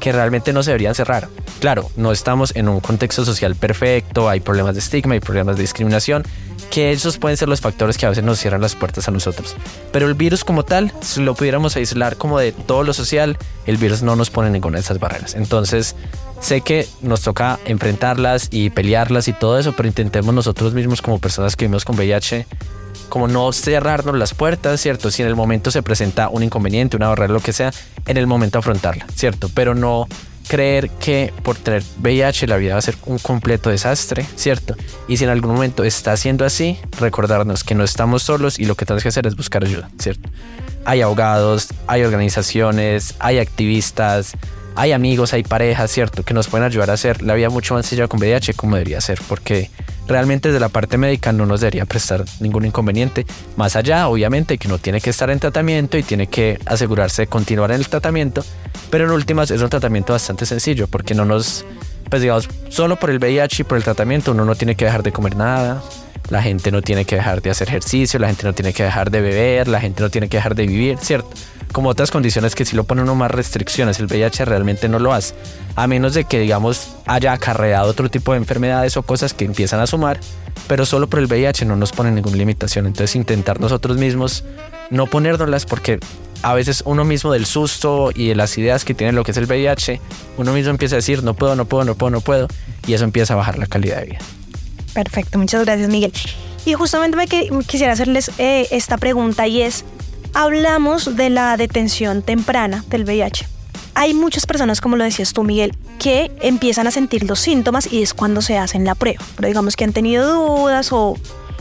que realmente no se deberían cerrar. Claro, no estamos en un contexto social perfecto, hay problemas de estigma, hay problemas de discriminación, que esos pueden ser los factores que a veces nos cierran las puertas a nosotros. Pero el virus como tal, si lo pudiéramos aislar como de todo lo social, el virus no nos pone ninguna de esas barreras. Entonces, sé que nos toca enfrentarlas y pelearlas y todo eso, pero intentemos nosotros mismos como personas que vivimos con VIH como no cerrarnos las puertas, ¿cierto? Si en el momento se presenta un inconveniente, una barrera, lo que sea, en el momento afrontarla, ¿cierto? Pero no creer que por tener VIH la vida va a ser un completo desastre, ¿cierto? Y si en algún momento está siendo así, recordarnos que no estamos solos y lo que tenemos que hacer es buscar ayuda, ¿cierto? Hay abogados, hay organizaciones, hay activistas, hay amigos, hay parejas, ¿cierto? Que nos pueden ayudar a hacer la vida mucho más sencilla con VIH como debería ser, porque realmente desde la parte médica no nos debería prestar ningún inconveniente. Más allá, obviamente, que uno tiene que estar en tratamiento y tiene que asegurarse de continuar en el tratamiento, pero en últimas es un tratamiento bastante sencillo, porque no nos pues digamos, solo por el VIH y por el tratamiento uno no tiene que dejar de comer nada, la gente no tiene que dejar de hacer ejercicio, la gente no tiene que dejar de beber, la gente no tiene que dejar de vivir, ¿cierto? Como otras condiciones que si lo pone uno más restricciones, el VIH realmente no lo hace. A menos de que, digamos, haya acarreado otro tipo de enfermedades o cosas que empiezan a sumar, pero solo por el VIH no nos pone ninguna limitación. Entonces intentar nosotros mismos no ponérnoslas porque a veces uno mismo del susto y de las ideas que tiene lo que es el VIH, uno mismo empieza a decir no puedo, no puedo, no puedo, no puedo, y eso empieza a bajar la calidad de vida. Perfecto, muchas gracias Miguel. Y justamente me quisiera hacerles eh, esta pregunta y es, hablamos de la detención temprana del VIH. Hay muchas personas, como lo decías tú Miguel, que empiezan a sentir los síntomas y es cuando se hacen la prueba. Pero digamos que han tenido dudas o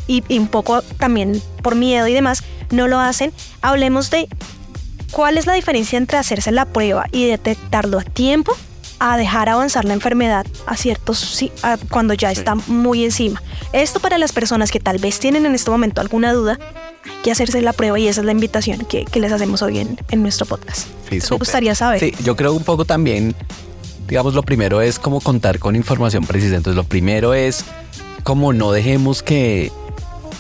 y, y un poco también por miedo y demás, no lo hacen. Hablemos de cuál es la diferencia entre hacerse la prueba y detectarlo a tiempo a dejar avanzar la enfermedad a ciertos cuando ya está muy encima. Esto para las personas que tal vez tienen en este momento alguna duda, hay que hacerse la prueba y esa es la invitación que, les hacemos hoy en, en nuestro podcast. Sí, Me gustaría saber. Sí, yo creo un poco también, digamos, lo primero es como contar con información precisa. Entonces, lo primero es como no dejemos que,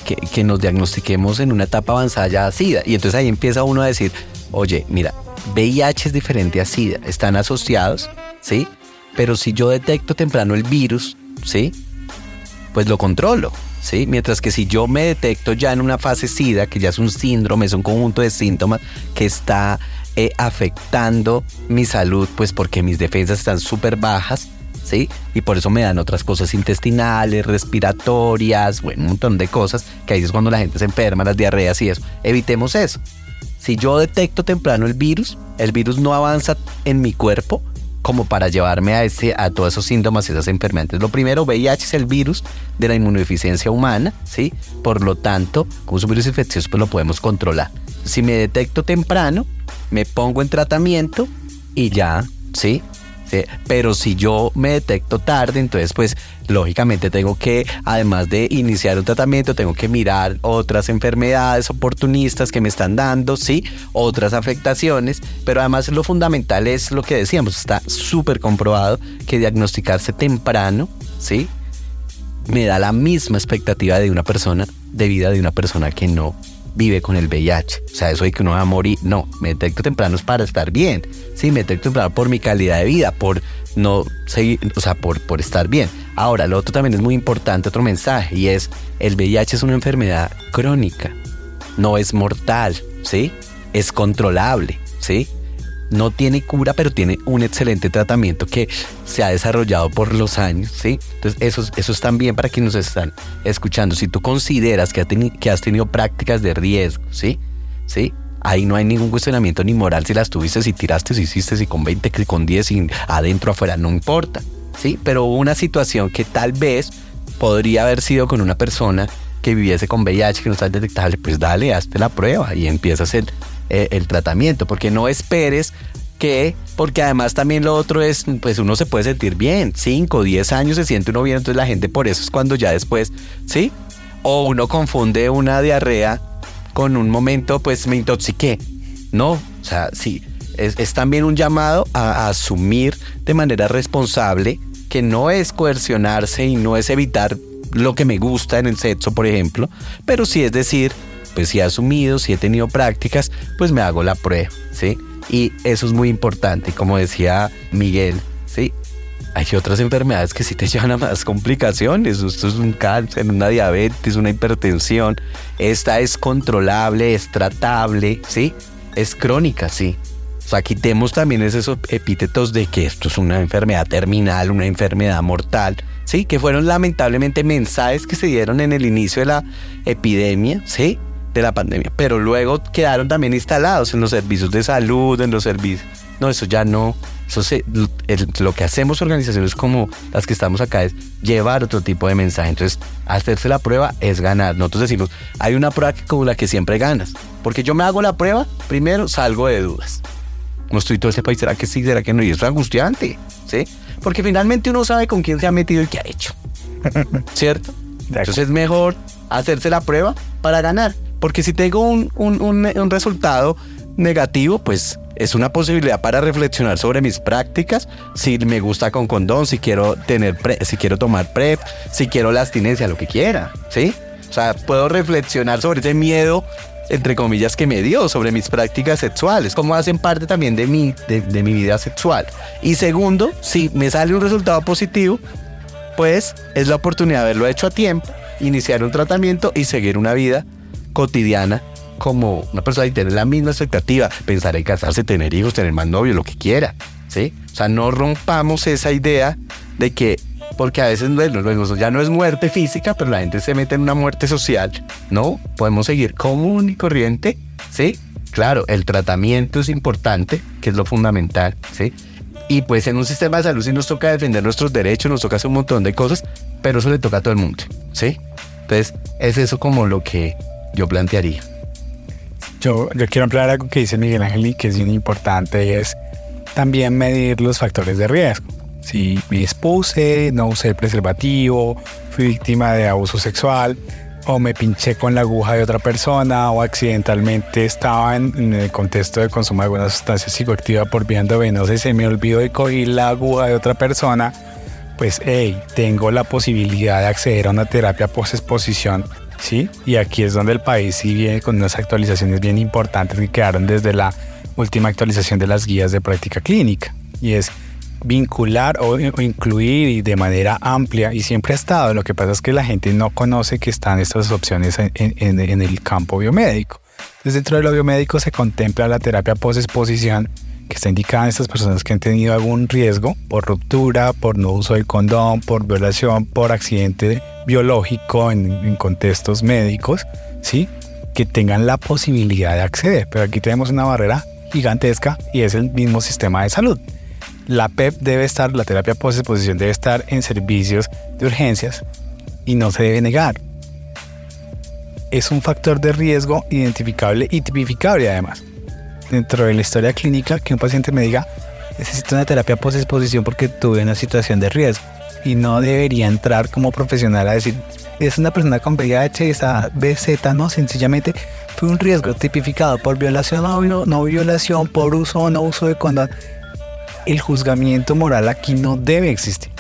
que, que nos diagnostiquemos en una etapa avanzada ya SIDA. Y entonces ahí empieza uno a decir, oye, mira, VIH es diferente a SIDA, están asociados, ¿sí? Pero si yo detecto temprano el virus, ¿sí? Pues lo controlo, ¿sí? Mientras que si yo me detecto ya en una fase SIDA, que ya es un síndrome, es un conjunto de síntomas que está eh, afectando mi salud, pues porque mis defensas están súper bajas, ¿sí? Y por eso me dan otras cosas intestinales, respiratorias, bueno, un montón de cosas, que ahí es cuando la gente se enferma, las diarreas y eso. Evitemos eso. Si yo detecto temprano el virus, el virus no avanza en mi cuerpo como para llevarme a, ese, a todos esos síntomas y esas enfermedades. Lo primero, VIH es el virus de la inmunodeficiencia humana, ¿sí? Por lo tanto, como es un virus infeccioso, pues lo podemos controlar. Si me detecto temprano, me pongo en tratamiento y ya, ¿sí? Pero si yo me detecto tarde, entonces pues lógicamente tengo que, además de iniciar un tratamiento, tengo que mirar otras enfermedades oportunistas que me están dando, sí, otras afectaciones, pero además lo fundamental es lo que decíamos, está súper comprobado que diagnosticarse temprano, sí, me da la misma expectativa de una persona, de vida de una persona que no vive con el VIH. O sea, eso de que uno va a morir. No, me detecto temprano es para estar bien. Sí, me detecto temprano por mi calidad de vida, por no seguir, o sea, por, por estar bien. Ahora, lo otro también es muy importante, otro mensaje, y es, el VIH es una enfermedad crónica, no es mortal, ¿sí? Es controlable, ¿sí? No tiene cura, pero tiene un excelente tratamiento que se ha desarrollado por los años, ¿sí? Entonces, eso, eso es también para quienes nos están escuchando. Si tú consideras que, has tenido prácticas de riesgo, ¿sí? ¿Sí? Ahí no hay ningún cuestionamiento ni moral si las tuviste, si tiraste, si hiciste, si con 20, si con 10, si adentro, afuera, no importa, ¿sí? Pero una situación que tal vez podría haber sido con una persona que viviese con VIH, que no está detectable, pues dale, hazte la prueba y empiezas el, eh, el tratamiento, porque no esperes que, porque además también lo otro es, pues uno se puede sentir bien, 5, 10 años se siente uno bien, entonces la gente por eso es cuando ya después, ¿sí? O uno confunde una diarrea con un momento, pues me intoxiqué. No, o sea, sí, es, también un llamado a, a asumir de manera responsable que no es coercionarse y no es evitar lo que me gusta en el sexo, por ejemplo, pero sí es decir, pues si he asumido, si he tenido prácticas, pues me hago la prueba, ¿sí? Y eso es muy importante, como decía Miguel, ¿sí? Hay otras enfermedades que sí te llevan a más complicaciones. Esto es un cáncer, una diabetes, una hipertensión. Esta es controlable, es tratable, ¿sí? Es crónica, sí. O sea, quitemos también esos epítetos de que esto es una enfermedad terminal, una enfermedad mortal, ¿sí? Que fueron lamentablemente mensajes que se dieron en el inicio de la epidemia, ¿sí? De la pandemia, pero luego quedaron también instalados en los servicios de salud, en los servicios. No, eso ya no. Eso lo que hacemos organizaciones como las que estamos acá es llevar otro tipo de mensaje. Entonces, hacerse la prueba es ganar. Nosotros decimos, hay una prueba como la que siempre ganas. Porque yo me hago la prueba, primero salgo de dudas. No estoy todo este país, ¿será que sí? ¿Será que no? Y es angustiante, ¿sí? Porque finalmente uno sabe con quién se ha metido y qué ha hecho. ¿Cierto? Entonces es mejor hacerse la prueba para ganar. Porque si tengo un, un, un, resultado negativo, pues es una posibilidad para reflexionar sobre mis prácticas, si me gusta con condón, si quiero tener si quiero tomar PrEP, si quiero la abstinencia, lo que quiera, ¿sí? O sea, puedo reflexionar sobre ese miedo entre comillas, que me dio sobre mis prácticas sexuales, cómo hacen parte también de mi, de, de mi vida sexual. Y segundo, si me sale un resultado positivo, pues es la oportunidad de haberlo hecho a tiempo, iniciar un tratamiento y seguir una vida cotidiana como una persona y tener la misma expectativa, pensar en casarse, tener hijos, tener más novios, lo que quiera, ¿sí? O sea, no rompamos esa idea de que, porque a veces bueno, ya no es muerte física, pero la gente se mete en una muerte social, ¿no? Podemos seguir común y corriente, ¿sí? Claro, el tratamiento es importante, que es lo fundamental, ¿sí? Y pues en un sistema de salud sí nos toca defender nuestros derechos, nos toca hacer un montón de cosas, pero eso le toca a todo el mundo, ¿sí? Entonces, es eso como lo que yo plantearía. Yo, yo quiero ampliar algo que dice Miguel Ángel y que es bien importante y es también medir los factores de riesgo. Si me expuse, no usé preservativo, fui víctima de abuso sexual, o me pinché con la aguja de otra persona, o accidentalmente estaba en, el contexto de consumo de alguna sustancia psicoactiva por vía endovenosa y se me olvidó de coger la aguja de otra persona, pues hey, tengo la posibilidad de acceder a una terapia post-exposición ¿sí? Y aquí es donde el país sí viene con unas actualizaciones bien importantes que quedaron desde la última actualización de las guías de práctica clínica. Y es vincular o, incluir y de manera amplia y siempre ha estado. Lo que pasa es que la gente no conoce que están estas opciones en, el campo biomédico. Entonces dentro de lo biomédico se contempla la terapia post-exposición que está indicada en estas personas que han tenido algún riesgo por ruptura, por no uso del condón, por violación, por accidente biológico en, contextos médicos, ¿sí? que tengan la posibilidad de acceder. Pero aquí tenemos una barrera gigantesca y es el mismo sistema de salud. La PEP debe estar, la terapia post-exposición debe estar en servicios de urgencias y no se debe negar. Es un factor de riesgo identificable y tipificable además dentro de la historia clínica que un paciente me diga, necesito una terapia post-exposición porque tuve una situación de riesgo. Y no debería entrar como profesional a decir, es una persona con VIH, esa BZ, no, sencillamente fue un riesgo tipificado por violación o no, no violación, por uso o no uso de condón. El juzgamiento moral aquí no debe existir.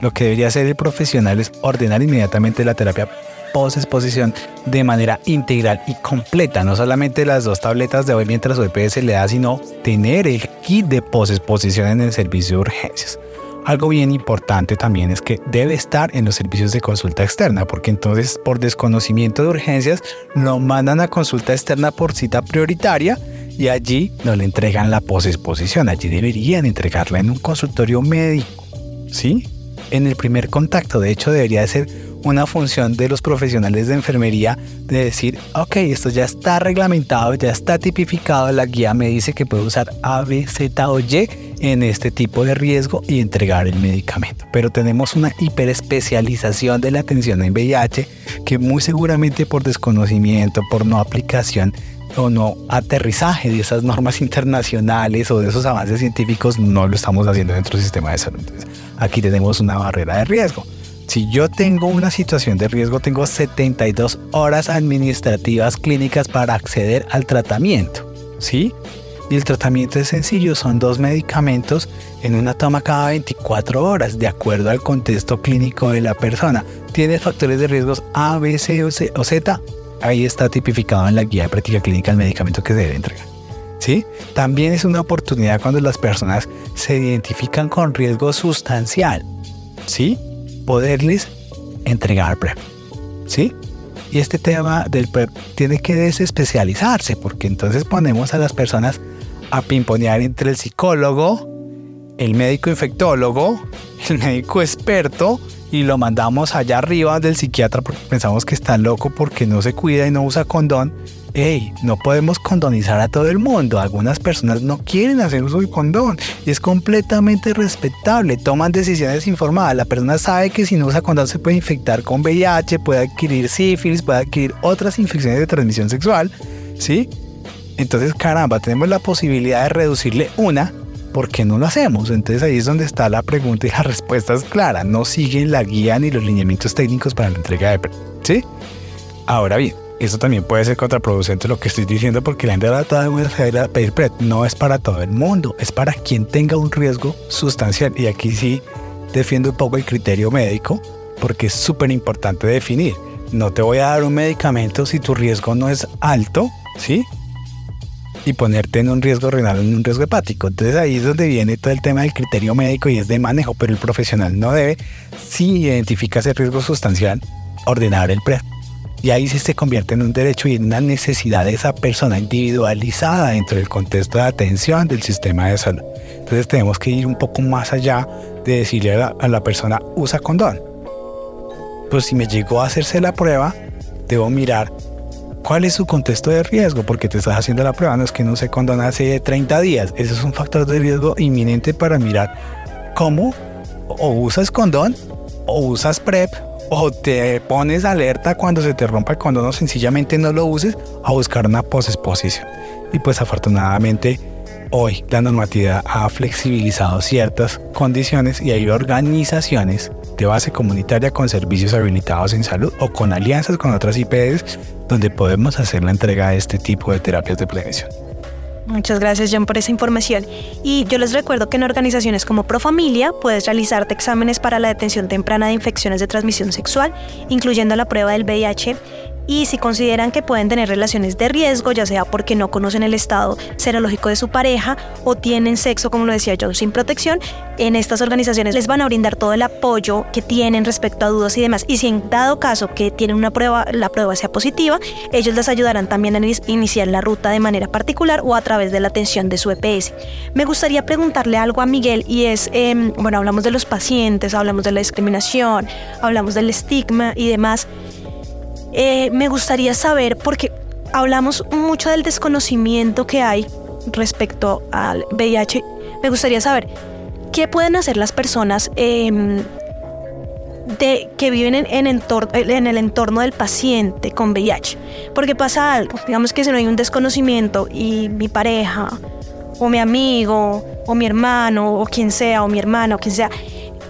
Lo que debería hacer el profesional es ordenar inmediatamente la terapia post-exposición de manera integral y completa, no solamente las dos tabletas de hoy mientras OPS le da, sino tener el kit de post-exposición en el servicio de urgencias. Algo bien importante también es que debe estar en los servicios de consulta externa, porque entonces por desconocimiento de urgencias lo mandan a consulta externa por cita prioritaria y allí no le entregan la post-exposición. Allí deberían entregarla en un consultorio médico, ¿sí? En el primer contacto, de hecho, debería ser una función de los profesionales de enfermería de decir, ok, esto ya está reglamentado, ya está tipificado, la guía me dice que puedo usar A, B, Z o Y en este tipo de riesgo y entregar el medicamento. Pero tenemos una hiperespecialización de la atención en VIH que muy seguramente por desconocimiento, por no aplicación o no aterrizaje de esas normas internacionales o de esos avances científicos no lo estamos haciendo dentro del sistema de salud. Entonces, aquí tenemos una barrera de riesgo. Si yo tengo una situación de riesgo, tengo 72 horas administrativas clínicas para acceder al tratamiento. ¿Sí? Y el tratamiento es sencillo, son dos medicamentos en una toma cada 24 horas, de acuerdo al contexto clínico de la persona. ¿Tiene factores de riesgos A, B, C o, Z? Ahí está tipificado en la guía de práctica clínica el medicamento que se debe entregar. ¿Sí? También es una oportunidad cuando las personas se identifican con riesgo sustancial. ¿Sí? Poderles entregar PrEP. ¿Sí? Y este tema del PrEP tiene que desespecializarse porque entonces ponemos a las personas a pimponear entre el psicólogo, el médico infectólogo, el médico experto y lo mandamos allá arriba del psiquiatra porque pensamos que está loco porque no se cuida y no usa condón hey, no podemos condonizar a todo el mundo. Algunas personas no quieren hacer uso de condón y es completamente respetable. Toman decisiones informadas. La persona sabe que si no usa condón se puede infectar con VIH, puede adquirir sífilis, puede adquirir otras infecciones de transmisión sexual. ¿Sí? Entonces, caramba, tenemos la posibilidad de reducirle una. ¿Por qué no lo hacemos? Entonces ahí es donde está la pregunta y la respuesta es clara. No siguen la guía ni los lineamientos técnicos para la entrega de... ¿Sí? Ahora bien, eso también puede ser contraproducente lo que estoy diciendo porque la gente va a pedir PrEP. No es para todo el mundo, es para quien tenga un riesgo sustancial. Y aquí sí defiendo un poco el criterio médico porque es súper importante definir. No te voy a dar un medicamento si tu riesgo no es alto, ¿sí? Y ponerte en un riesgo renal, en un riesgo hepático. Entonces ahí es donde viene todo el tema del criterio médico y es de manejo, pero el profesional no debe, si identifica ese riesgo sustancial, ordenar el PrEP. Y ahí sí se convierte en un derecho y en una necesidad de esa persona individualizada dentro del contexto de atención del sistema de salud. Entonces tenemos que ir un poco más allá de decirle a la, persona, usa condón. Pues si me llegó a hacerse la prueba, debo mirar cuál es su contexto de riesgo, porque te estás haciendo la prueba, no es que no se condón hace 30 días, ese es un factor de riesgo inminente para mirar cómo o usas condón o usas PrEP o te pones alerta cuando se te rompa el condón o sencillamente no lo uses a buscar una posexposición. Y pues afortunadamente hoy la normatividad ha flexibilizado ciertas condiciones y hay organizaciones de base comunitaria con servicios habilitados en salud o con alianzas con otras IPS donde podemos hacer la entrega de este tipo de terapias de prevención. Muchas gracias John por esa información. Y yo les recuerdo que en organizaciones como Profamilia puedes realizarte exámenes para la detención temprana de infecciones de transmisión sexual, incluyendo la prueba del VIH y si consideran que pueden tener relaciones de riesgo, ya sea porque no conocen el estado serológico de su pareja o tienen sexo, como lo decía John, sin protección, en estas organizaciones les van a brindar todo el apoyo que tienen respecto a dudas y demás. Y si en dado caso que tienen una prueba, la prueba sea positiva, ellos les ayudarán también a iniciar la ruta de manera particular o a través de la atención de su EPS. Me gustaría preguntarle algo a Miguel y es, em, bueno, hablamos de los pacientes, hablamos de la discriminación, hablamos del estigma y demás. Eh, me gustaría saber, porque hablamos mucho del desconocimiento que hay respecto al VIH, me gustaría saber qué pueden hacer las personas em, de, que viven en, en, en, el entorno del paciente con VIH. Porque pasa algo, digamos que si no hay un desconocimiento y mi pareja, o mi amigo, o mi hermano, o quien sea, o mi hermana, o quien sea,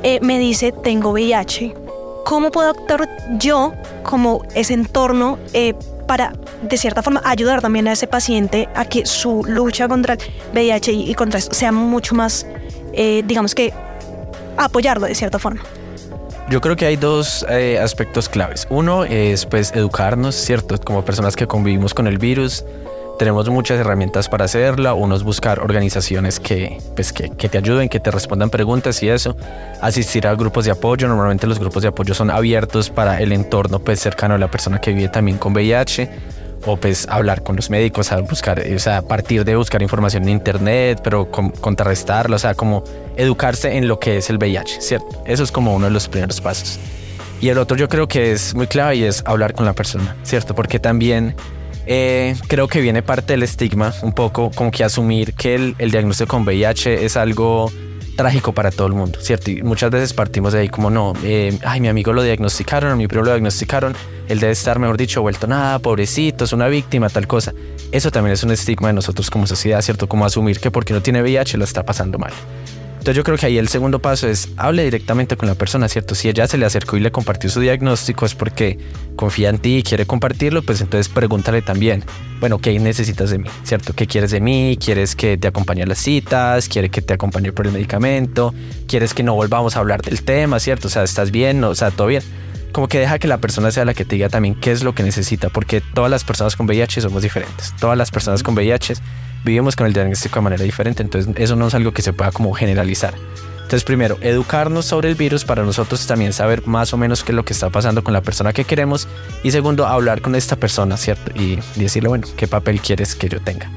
eh, me dice tengo VIH ¿cómo puedo actuar yo como ese entorno eh, para, de cierta forma, ayudar también a ese paciente a que su lucha contra el VIH y, contra esto sea mucho más, eh, digamos que, apoyarlo de cierta forma? Yo creo que hay dos eh, aspectos claves. Uno es pues educarnos, ¿cierto? Como personas que convivimos con el virus, tenemos muchas herramientas para hacerla. Uno es buscar organizaciones que, pues, que, que, te ayuden, que te respondan preguntas y eso. Asistir a grupos de apoyo. Normalmente los grupos de apoyo son abiertos para el entorno pues, cercano a la persona que vive también con VIH. O pues hablar con los médicos, a buscar, o sea, partir de buscar información en internet, pero contrarrestarla, o sea, como educarse en lo que es el VIH, ¿cierto? Eso es como uno de los primeros pasos. Y el otro yo creo que es muy clave y es hablar con la persona, ¿cierto? Porque también eh, creo que viene parte del estigma, un poco como que asumir que el, diagnóstico con VIH es algo trágico para todo el mundo, ¿cierto? Y muchas veces partimos de ahí como, no, eh, ay, mi amigo lo diagnosticaron, mi primo lo diagnosticaron, él debe estar, mejor dicho, vuelto nada, pobrecito, es una víctima, tal cosa. Eso también es un estigma de nosotros como sociedad, ¿cierto? Como asumir que porque no tiene VIH lo está pasando mal. Entonces yo creo que ahí el segundo paso es hable directamente con la persona, ¿cierto? Si ella se le acercó y le compartió su diagnóstico es porque confía en ti y quiere compartirlo, pues entonces pregúntale también, bueno, ¿qué necesitas de mí? ¿Cierto? ¿Qué quieres de mí? ¿Quieres que te acompañe a las citas? ¿Quieres que te acompañe por el medicamento? ¿Quieres que no volvamos a hablar del tema, ¿cierto? O sea, ¿estás bien? O sea, ¿todo bien? Como que deja que la persona sea la que te diga también qué es lo que necesita, porque todas las personas con VIH somos diferentes. Todas las personas con VIH vivimos con el diagnóstico de manera diferente, entonces eso no es algo que se pueda como generalizar. Entonces, primero, educarnos sobre el virus para nosotros también saber más o menos qué es lo que está pasando con la persona que queremos. Y segundo, hablar con esta persona, ¿cierto? Y decirle, bueno, ¿qué papel quieres que yo tenga?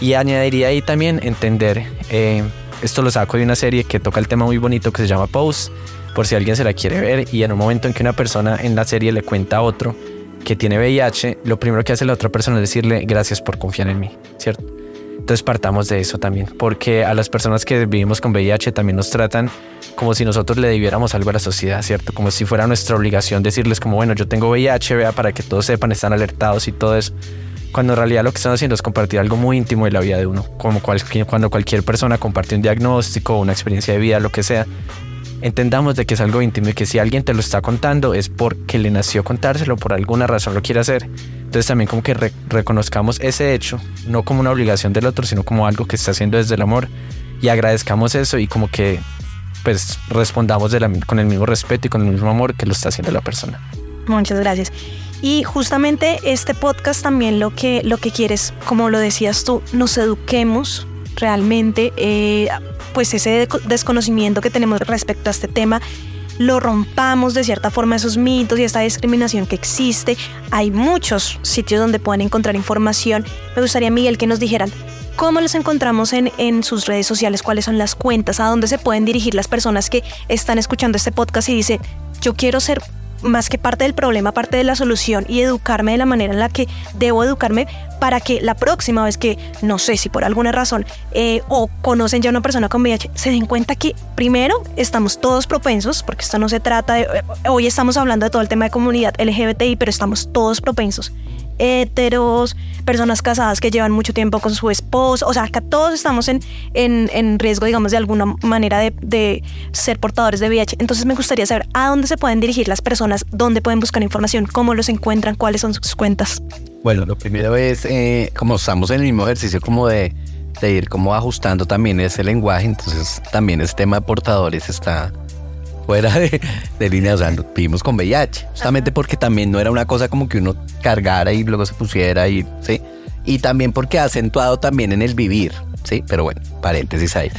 Y añadiría ahí también entender, eh, esto lo saco de una serie que toca el tema muy bonito que se llama Pose, por si alguien se la quiere ver. Y en un momento en que una persona en la serie le cuenta a otro que tiene VIH, lo primero que hace la otra persona es decirle gracias por confiar en mí, ¿cierto? Entonces partamos de eso también, porque a las personas que vivimos con VIH también nos tratan como si nosotros le debiéramos algo a la sociedad, ¿cierto? Como si fuera nuestra obligación decirles como, bueno, yo tengo VIH, vea, para que todos sepan, están alertados y todo eso. Cuando en realidad lo que están haciendo es compartir algo muy íntimo de la vida de uno, como cuando cualquier persona comparte un diagnóstico, una experiencia de vida, lo que sea, entendamos de que es algo íntimo y que si alguien te lo está contando es porque le nació contárselo, por alguna razón lo quiere hacer, Entonces también como que reconozcamos ese hecho, no como una obligación del otro, sino como algo que está haciendo desde el amor y agradezcamos eso y como que pues respondamos con el mismo respeto y con el mismo amor que lo está haciendo la persona. Muchas gracias. Y justamente este podcast también lo que, lo que quieres, como lo decías tú, nos eduquemos realmente, eh, pues ese desconocimiento que tenemos respecto a este tema, lo rompamos de cierta forma esos mitos y esta discriminación que existe. Hay muchos sitios donde pueden encontrar información. Me gustaría, Miguel, que nos dijeran cómo los encontramos en, en sus redes sociales, cuáles son las cuentas, a dónde se pueden dirigir las personas que están escuchando este podcast y dicen, yo quiero ser más que parte del problema, parte de la solución y educarme de la manera en la que debo educarme para que la próxima vez que, no sé si por alguna razón, eh, o conocen ya una persona con VIH, se den cuenta que primero estamos todos propensos, porque esto no se trata de, eh, hoy estamos hablando de todo el tema de comunidad LGBTI, pero estamos todos propensos heteros, personas casadas que llevan mucho tiempo con su esposo, o sea, acá todos estamos en, en, riesgo, digamos, de alguna manera de, de, ser portadores de VIH. Entonces me gustaría saber a dónde se pueden dirigir las personas, dónde pueden buscar información, cómo los encuentran, cuáles son sus cuentas. Bueno, lo primero es, eh, como estamos en el mismo ejercicio como de, de ir como ajustando también ese lenguaje, entonces también ese tema de portadores está fuera de, de línea, o sea, vivimos con VIH, justamente porque también no era una cosa como que uno cargara y luego se pusiera y, ¿sí? Y también porque ha acentuado también en el vivir, ¿sí? Pero bueno, paréntesis ahí.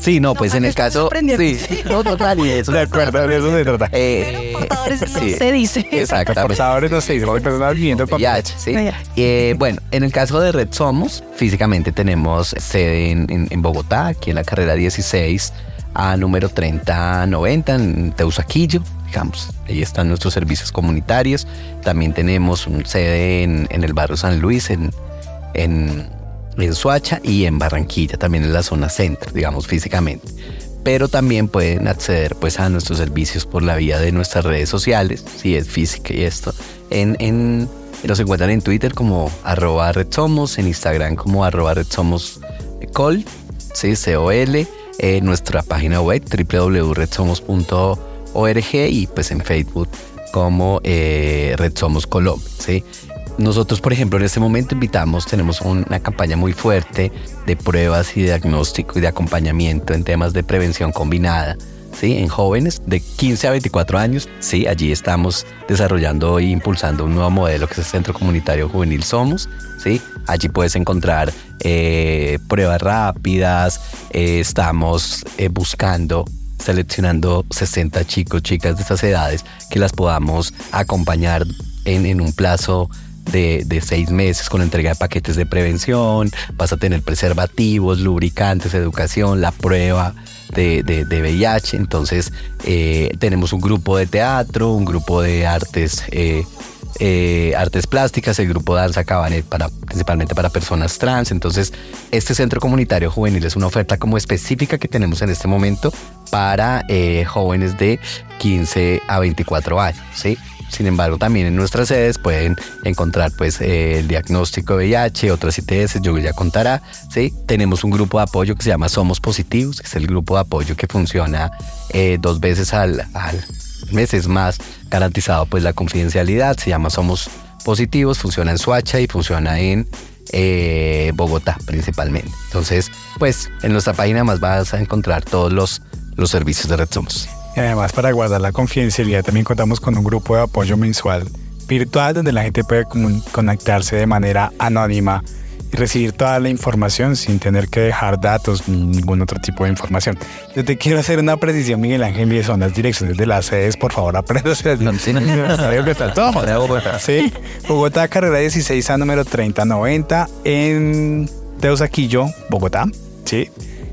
Sí, no, pues en el caso. Sí, no, total, y eso. De acuerdo, eso se trata. Eh, portadores no se dice. Exacto. Portadores no se dice, porque personas viviendo con VIH, sí. Eh, bueno, en el caso de Red Somos, físicamente tenemos sede en, en Bogotá, aquí en la carrera 16 a número 3090 en Teusaquillo, digamos. Ahí están nuestros servicios comunitarios. También tenemos un sede en, el barrio San Luis, en, en, Suacha y en Barranquilla, también en la zona centro, digamos, físicamente. Pero también pueden acceder pues, a nuestros servicios por la vía de nuestras redes sociales, si es física y esto. En, en, los encuentran en Twitter como arroba Red en Instagram como arroba Red ¿sí? C-O-L en nuestra página web www.redsomos.org y pues en Facebook como eh, Red Somos Colombia. ¿sí? Nosotros, por ejemplo, en este momento invitamos, tenemos una campaña muy fuerte de pruebas y diagnóstico y de acompañamiento en temas de prevención combinada. En jóvenes de 15 a 24 años. Sí, allí estamos desarrollando e impulsando un nuevo modelo que es el Centro Comunitario Juvenil Somos. ¿sí? Allí puedes encontrar eh, pruebas rápidas. Eh, estamos eh, buscando seleccionando 60 chicos, chicas de estas edades que las podamos acompañar en, un plazo de, de, seis meses con entrega de paquetes de prevención, vas a tener preservativos, lubricantes, educación, la prueba de, de, de VIH. Entonces eh, tenemos un grupo de teatro, un grupo de artes, eh, eh, artes plásticas, el grupo Danza Cabanet para, principalmente para personas trans. Entonces este centro comunitario juvenil es una oferta como específica que tenemos en este momento para jóvenes de 15 a 24 años. ¿sí? Sin embargo, también en nuestras sedes pueden encontrar pues eh, el diagnóstico de VIH, otras ITS, yo ya contará, ¿sí? Tenemos un grupo de apoyo que se llama Somos Positivos, que es el grupo de apoyo que funciona eh, dos veces al, mes, es más garantizado pues la confidencialidad, se llama Somos Positivos, funciona en Suacha y funciona en eh, Bogotá principalmente. Entonces, pues en nuestra página más vas a encontrar todos los, los servicios de Red Somos. Y además para guardar la confidencialidad también contamos con un grupo de apoyo mensual virtual donde la gente puede conectarse de manera anónima y recibir toda la información sin tener que dejar datos ni ningún otro tipo de información. Yo te quiero hacer una precisión, Miguel Ángel, y son las direcciones de las sedes, por favor, apréndase. No, sí, no, sí, Bogotá, carrera 16 a número 3090 en Teusaquillo, Bogotá. Sí.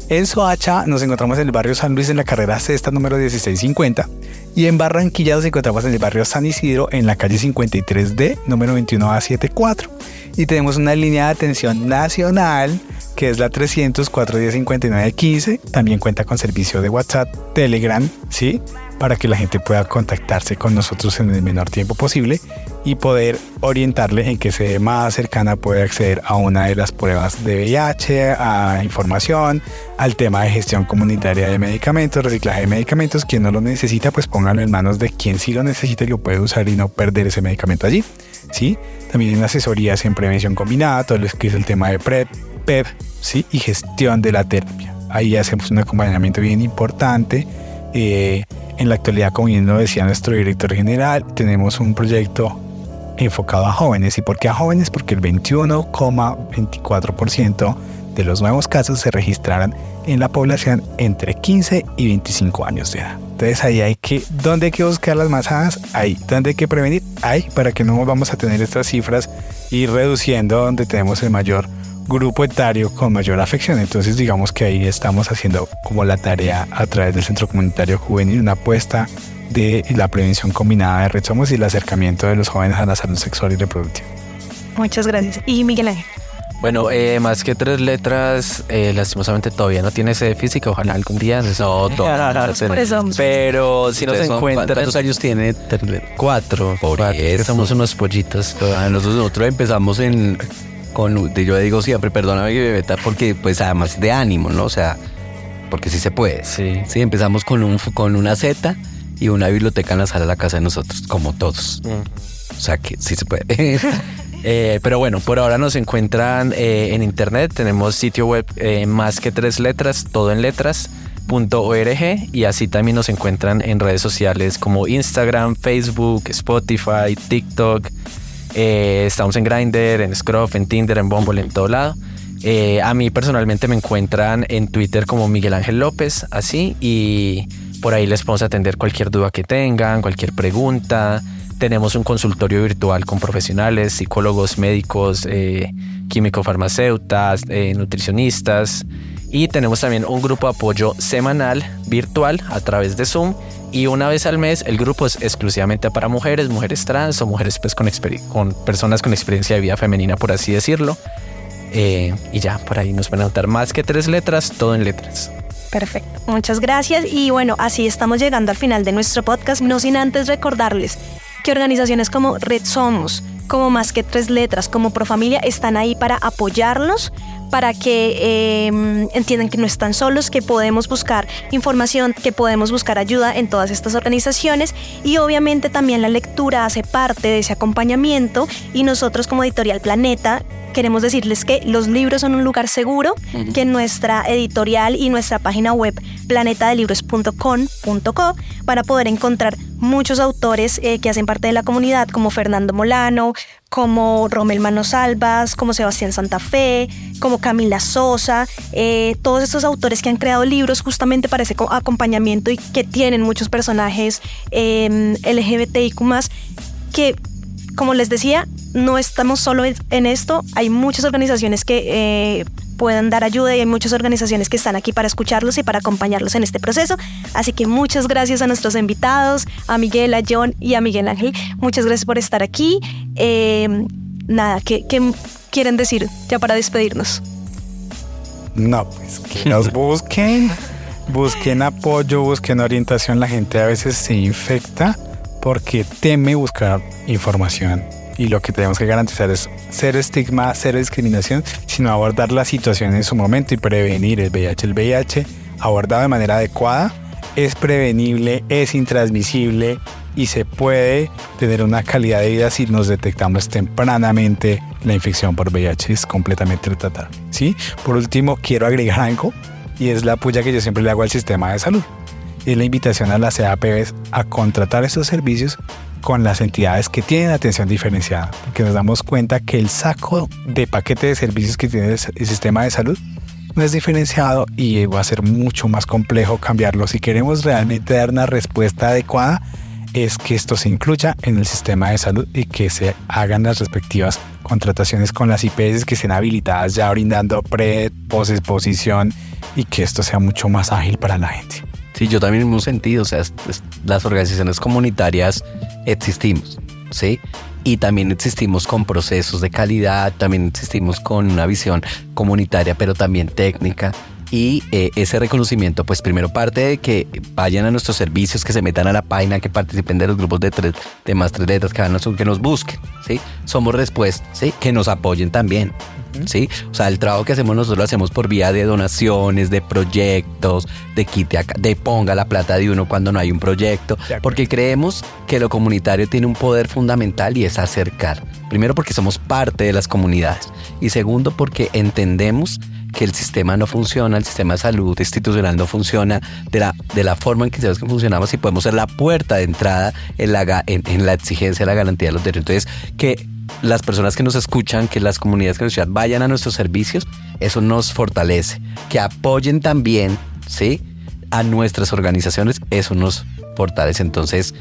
En Soacha nos encontramos en el barrio San Luis en la carrera sexta número 1650 y en Barranquilla nos encontramos en el barrio San Isidro en la calle 53D número 21A74 y tenemos una línea de atención nacional que es la 300 410 5915 también cuenta con servicio de WhatsApp, Telegram, ¿sí? Para que la gente pueda contactarse con nosotros en el menor tiempo posible y poder orientarle en que se más cercana puede acceder a una de las pruebas de VIH, a información, al tema de gestión comunitaria de medicamentos, reciclaje de medicamentos. Quien no lo necesita, pues póngalo en manos de quien sí lo necesita y lo puede usar y no perder ese medicamento allí. ¿sí? También en asesorías en prevención combinada, todo lo que es el tema de PrEP, PEP, ¿sí? Y gestión de la terapia. Ahí hacemos un acompañamiento bien importante. Eh, en la actualidad, como bien lo decía nuestro director general, tenemos un proyecto enfocado a jóvenes. ¿Y por qué a jóvenes? Porque el 21,24% de los nuevos casos se registraron en la población entre 15 y 25 años de edad. Entonces ahí hay que, ¿dónde hay que buscar las masadas? Ahí. ¿Dónde hay que prevenir? Ahí, para que no vamos a tener estas cifras y reduciendo donde tenemos el mayor grupo etario con mayor afección. Entonces digamos que ahí estamos haciendo como la tarea a través del Centro Comunitario Juvenil, una apuesta de la prevención combinada de Red y el acercamiento de los jóvenes a la salud sexual y reproductiva. Muchas gracias. Y Miguel Ángel. Bueno, eh, más que tres letras, eh, lastimosamente todavía no tiene sede física. Ojalá algún día. No, Por eso. Pero si nos encuentran. ¿Cuántos años tiene? Cuatro. Por cuatro. Somos unos pollitos. Nosotros, nosotros empezamos en. Con, yo digo siempre, perdóname, Bebeta, porque pues además de ánimo, ¿no? O sea, porque sí se puede. Sí. Sí, empezamos con, un, con una Z y una biblioteca en la sala de la casa de nosotros, como todos. Mm. O sea que sí se puede. Eh, pero bueno, por ahora nos encuentran eh, en internet. Tenemos sitio web eh, más que tres letras, todo en letras. y así también nos encuentran en redes sociales como Instagram, Facebook, Spotify, TikTok. Estamos en Grindr, en Scruff, en Tinder, en Bumble, en todo lado. a mí personalmente me encuentran en Twitter como Miguel Ángel López, así, y por ahí les podemos atender cualquier duda que tengan, cualquier pregunta. Tenemos un consultorio virtual con profesionales, psicólogos, médicos, eh, químico-farmacéutas, eh, nutricionistas y tenemos también un grupo de apoyo semanal virtual a través de Zoom y una vez al mes el grupo es exclusivamente para mujeres, mujeres trans o mujeres pues, con, con personas con experiencia de vida femenina, por así decirlo. Eh, y ya, por ahí nos van a notar más que tres letras, todo en letras. Perfecto, muchas gracias y bueno, así estamos llegando al final de nuestro podcast, no sin antes recordarles que organizaciones como Red Somos, como Más que Tres Letras, como Profamilia, están ahí para apoyarlos, para que em, entiendan que no están solos, que podemos buscar información, que podemos buscar ayuda en todas estas organizaciones. Y obviamente también la lectura hace parte de ese acompañamiento. Y nosotros como Editorial Planeta queremos decirles que los libros son un lugar seguro, que nuestra editorial y nuestra página web planetadelibros.com.co van a poder encontrar muchos autores eh, que hacen parte de la comunidad, como Fernando Molano, como Romel Manos Albas, como Sebastián Santa Fe, como Camila Sosa, eh, todos estos autores que han creado libros justamente para ese acompañamiento y que tienen muchos personajes eh, LGBTIQ que como les decía, no estamos solo en esto, hay muchas organizaciones que pueden dar ayuda y hay muchas organizaciones que están aquí para escucharlos y para acompañarlos en este proceso. Así que muchas gracias a nuestros invitados, a Miguel, a John y a Miguel Ángel. Muchas gracias por estar aquí. Eh, nada, ¿qué, ¿qué, quieren decir ya para despedirnos? No, pues que nos busquen, busquen apoyo, busquen orientación. La gente a veces se infecta porque teme buscar información. Y lo que tenemos que garantizar es cero estigma, cero discriminación, sino abordar la situación en su momento y prevenir el VIH. El VIH abordado de manera adecuada es prevenible, es intransmisible y se puede tener una calidad de vida si nos detectamos tempranamente la infección por VIH. Es completamente tratable. ¿sí? Por último, quiero agregar algo y es la puya que yo siempre le hago al sistema de salud y la invitación a las CAPBs a contratar estos servicios con las entidades que tienen atención diferenciada, porque nos damos cuenta que el saco de paquete de servicios que tiene el sistema de salud no es diferenciado y va a ser mucho más complejo cambiarlo. Si queremos realmente dar una respuesta adecuada, es que esto se incluya en el sistema de salud y que se hagan las respectivas contrataciones con las IPS que estén habilitadas ya brindando pre, post exposición y que esto sea mucho más ágil para la gente. Sí, yo también en un sentido, o sea, las organizaciones comunitarias existimos, ¿sí? Y también existimos con procesos de calidad, también existimos con una visión comunitaria, pero también técnica. Y eh, ese reconocimiento, pues primero parte de que vayan a nuestros servicios, que se metan a la página, que participen de los grupos de, tres, de más tres letras, que, van a, que nos busquen, ¿sí? Somos respuesta, ¿sí? Que nos apoyen también. ¿Sí? O sea, el trabajo que hacemos nosotros lo hacemos por vía de donaciones, de proyectos, de quite acá, de ponga la plata de uno cuando no hay un proyecto, porque creemos que lo comunitario tiene un poder fundamental y es acercar. Primero porque somos parte de las comunidades y segundo porque entendemos que el sistema no funciona, el sistema de salud institucional no funciona de la, de la forma en que sabemos que funcionamos y podemos ser la puerta de entrada en la, en, la exigencia de la garantía de los derechos. Entonces, que las personas que nos escuchan, que las comunidades que nos escuchan vayan a nuestros servicios, eso nos fortalece. Que apoyen también, ¿sí? A nuestras organizaciones, eso nos fortalece. Entonces,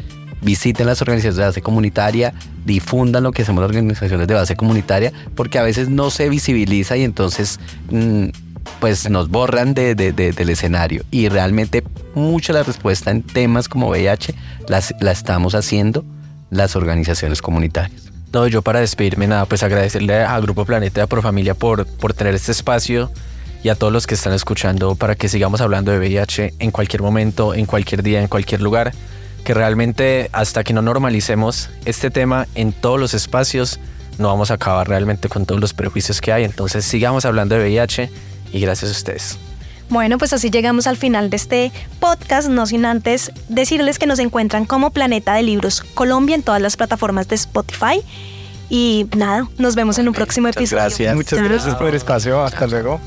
visiten las organizaciones de base comunitaria, difundan lo que hacemos las organizaciones de base comunitaria, porque a veces no se visibiliza y entonces mm, pues nos borran de, del escenario. Y realmente mucha la respuesta en temas como VIH la estamos haciendo las organizaciones comunitarias. No, yo para despedirme nada, pues agradecerle a Grupo Planeta por Familia por, por tener este espacio y a todos los que están escuchando para que sigamos hablando de VIH en cualquier momento, en cualquier día, en cualquier lugar que realmente hasta que no normalicemos este tema en todos los espacios, no vamos a acabar realmente con todos los prejuicios que hay. Entonces sigamos hablando de VIH y gracias a ustedes. Bueno, pues así llegamos al final de este podcast, no sin antes decirles que nos encuentran como Planeta de Libros Colombia en todas las plataformas de Spotify. Y nada, nos vemos en un próximo episodio. Gracias. Muchas gracias por el espacio. Hasta luego.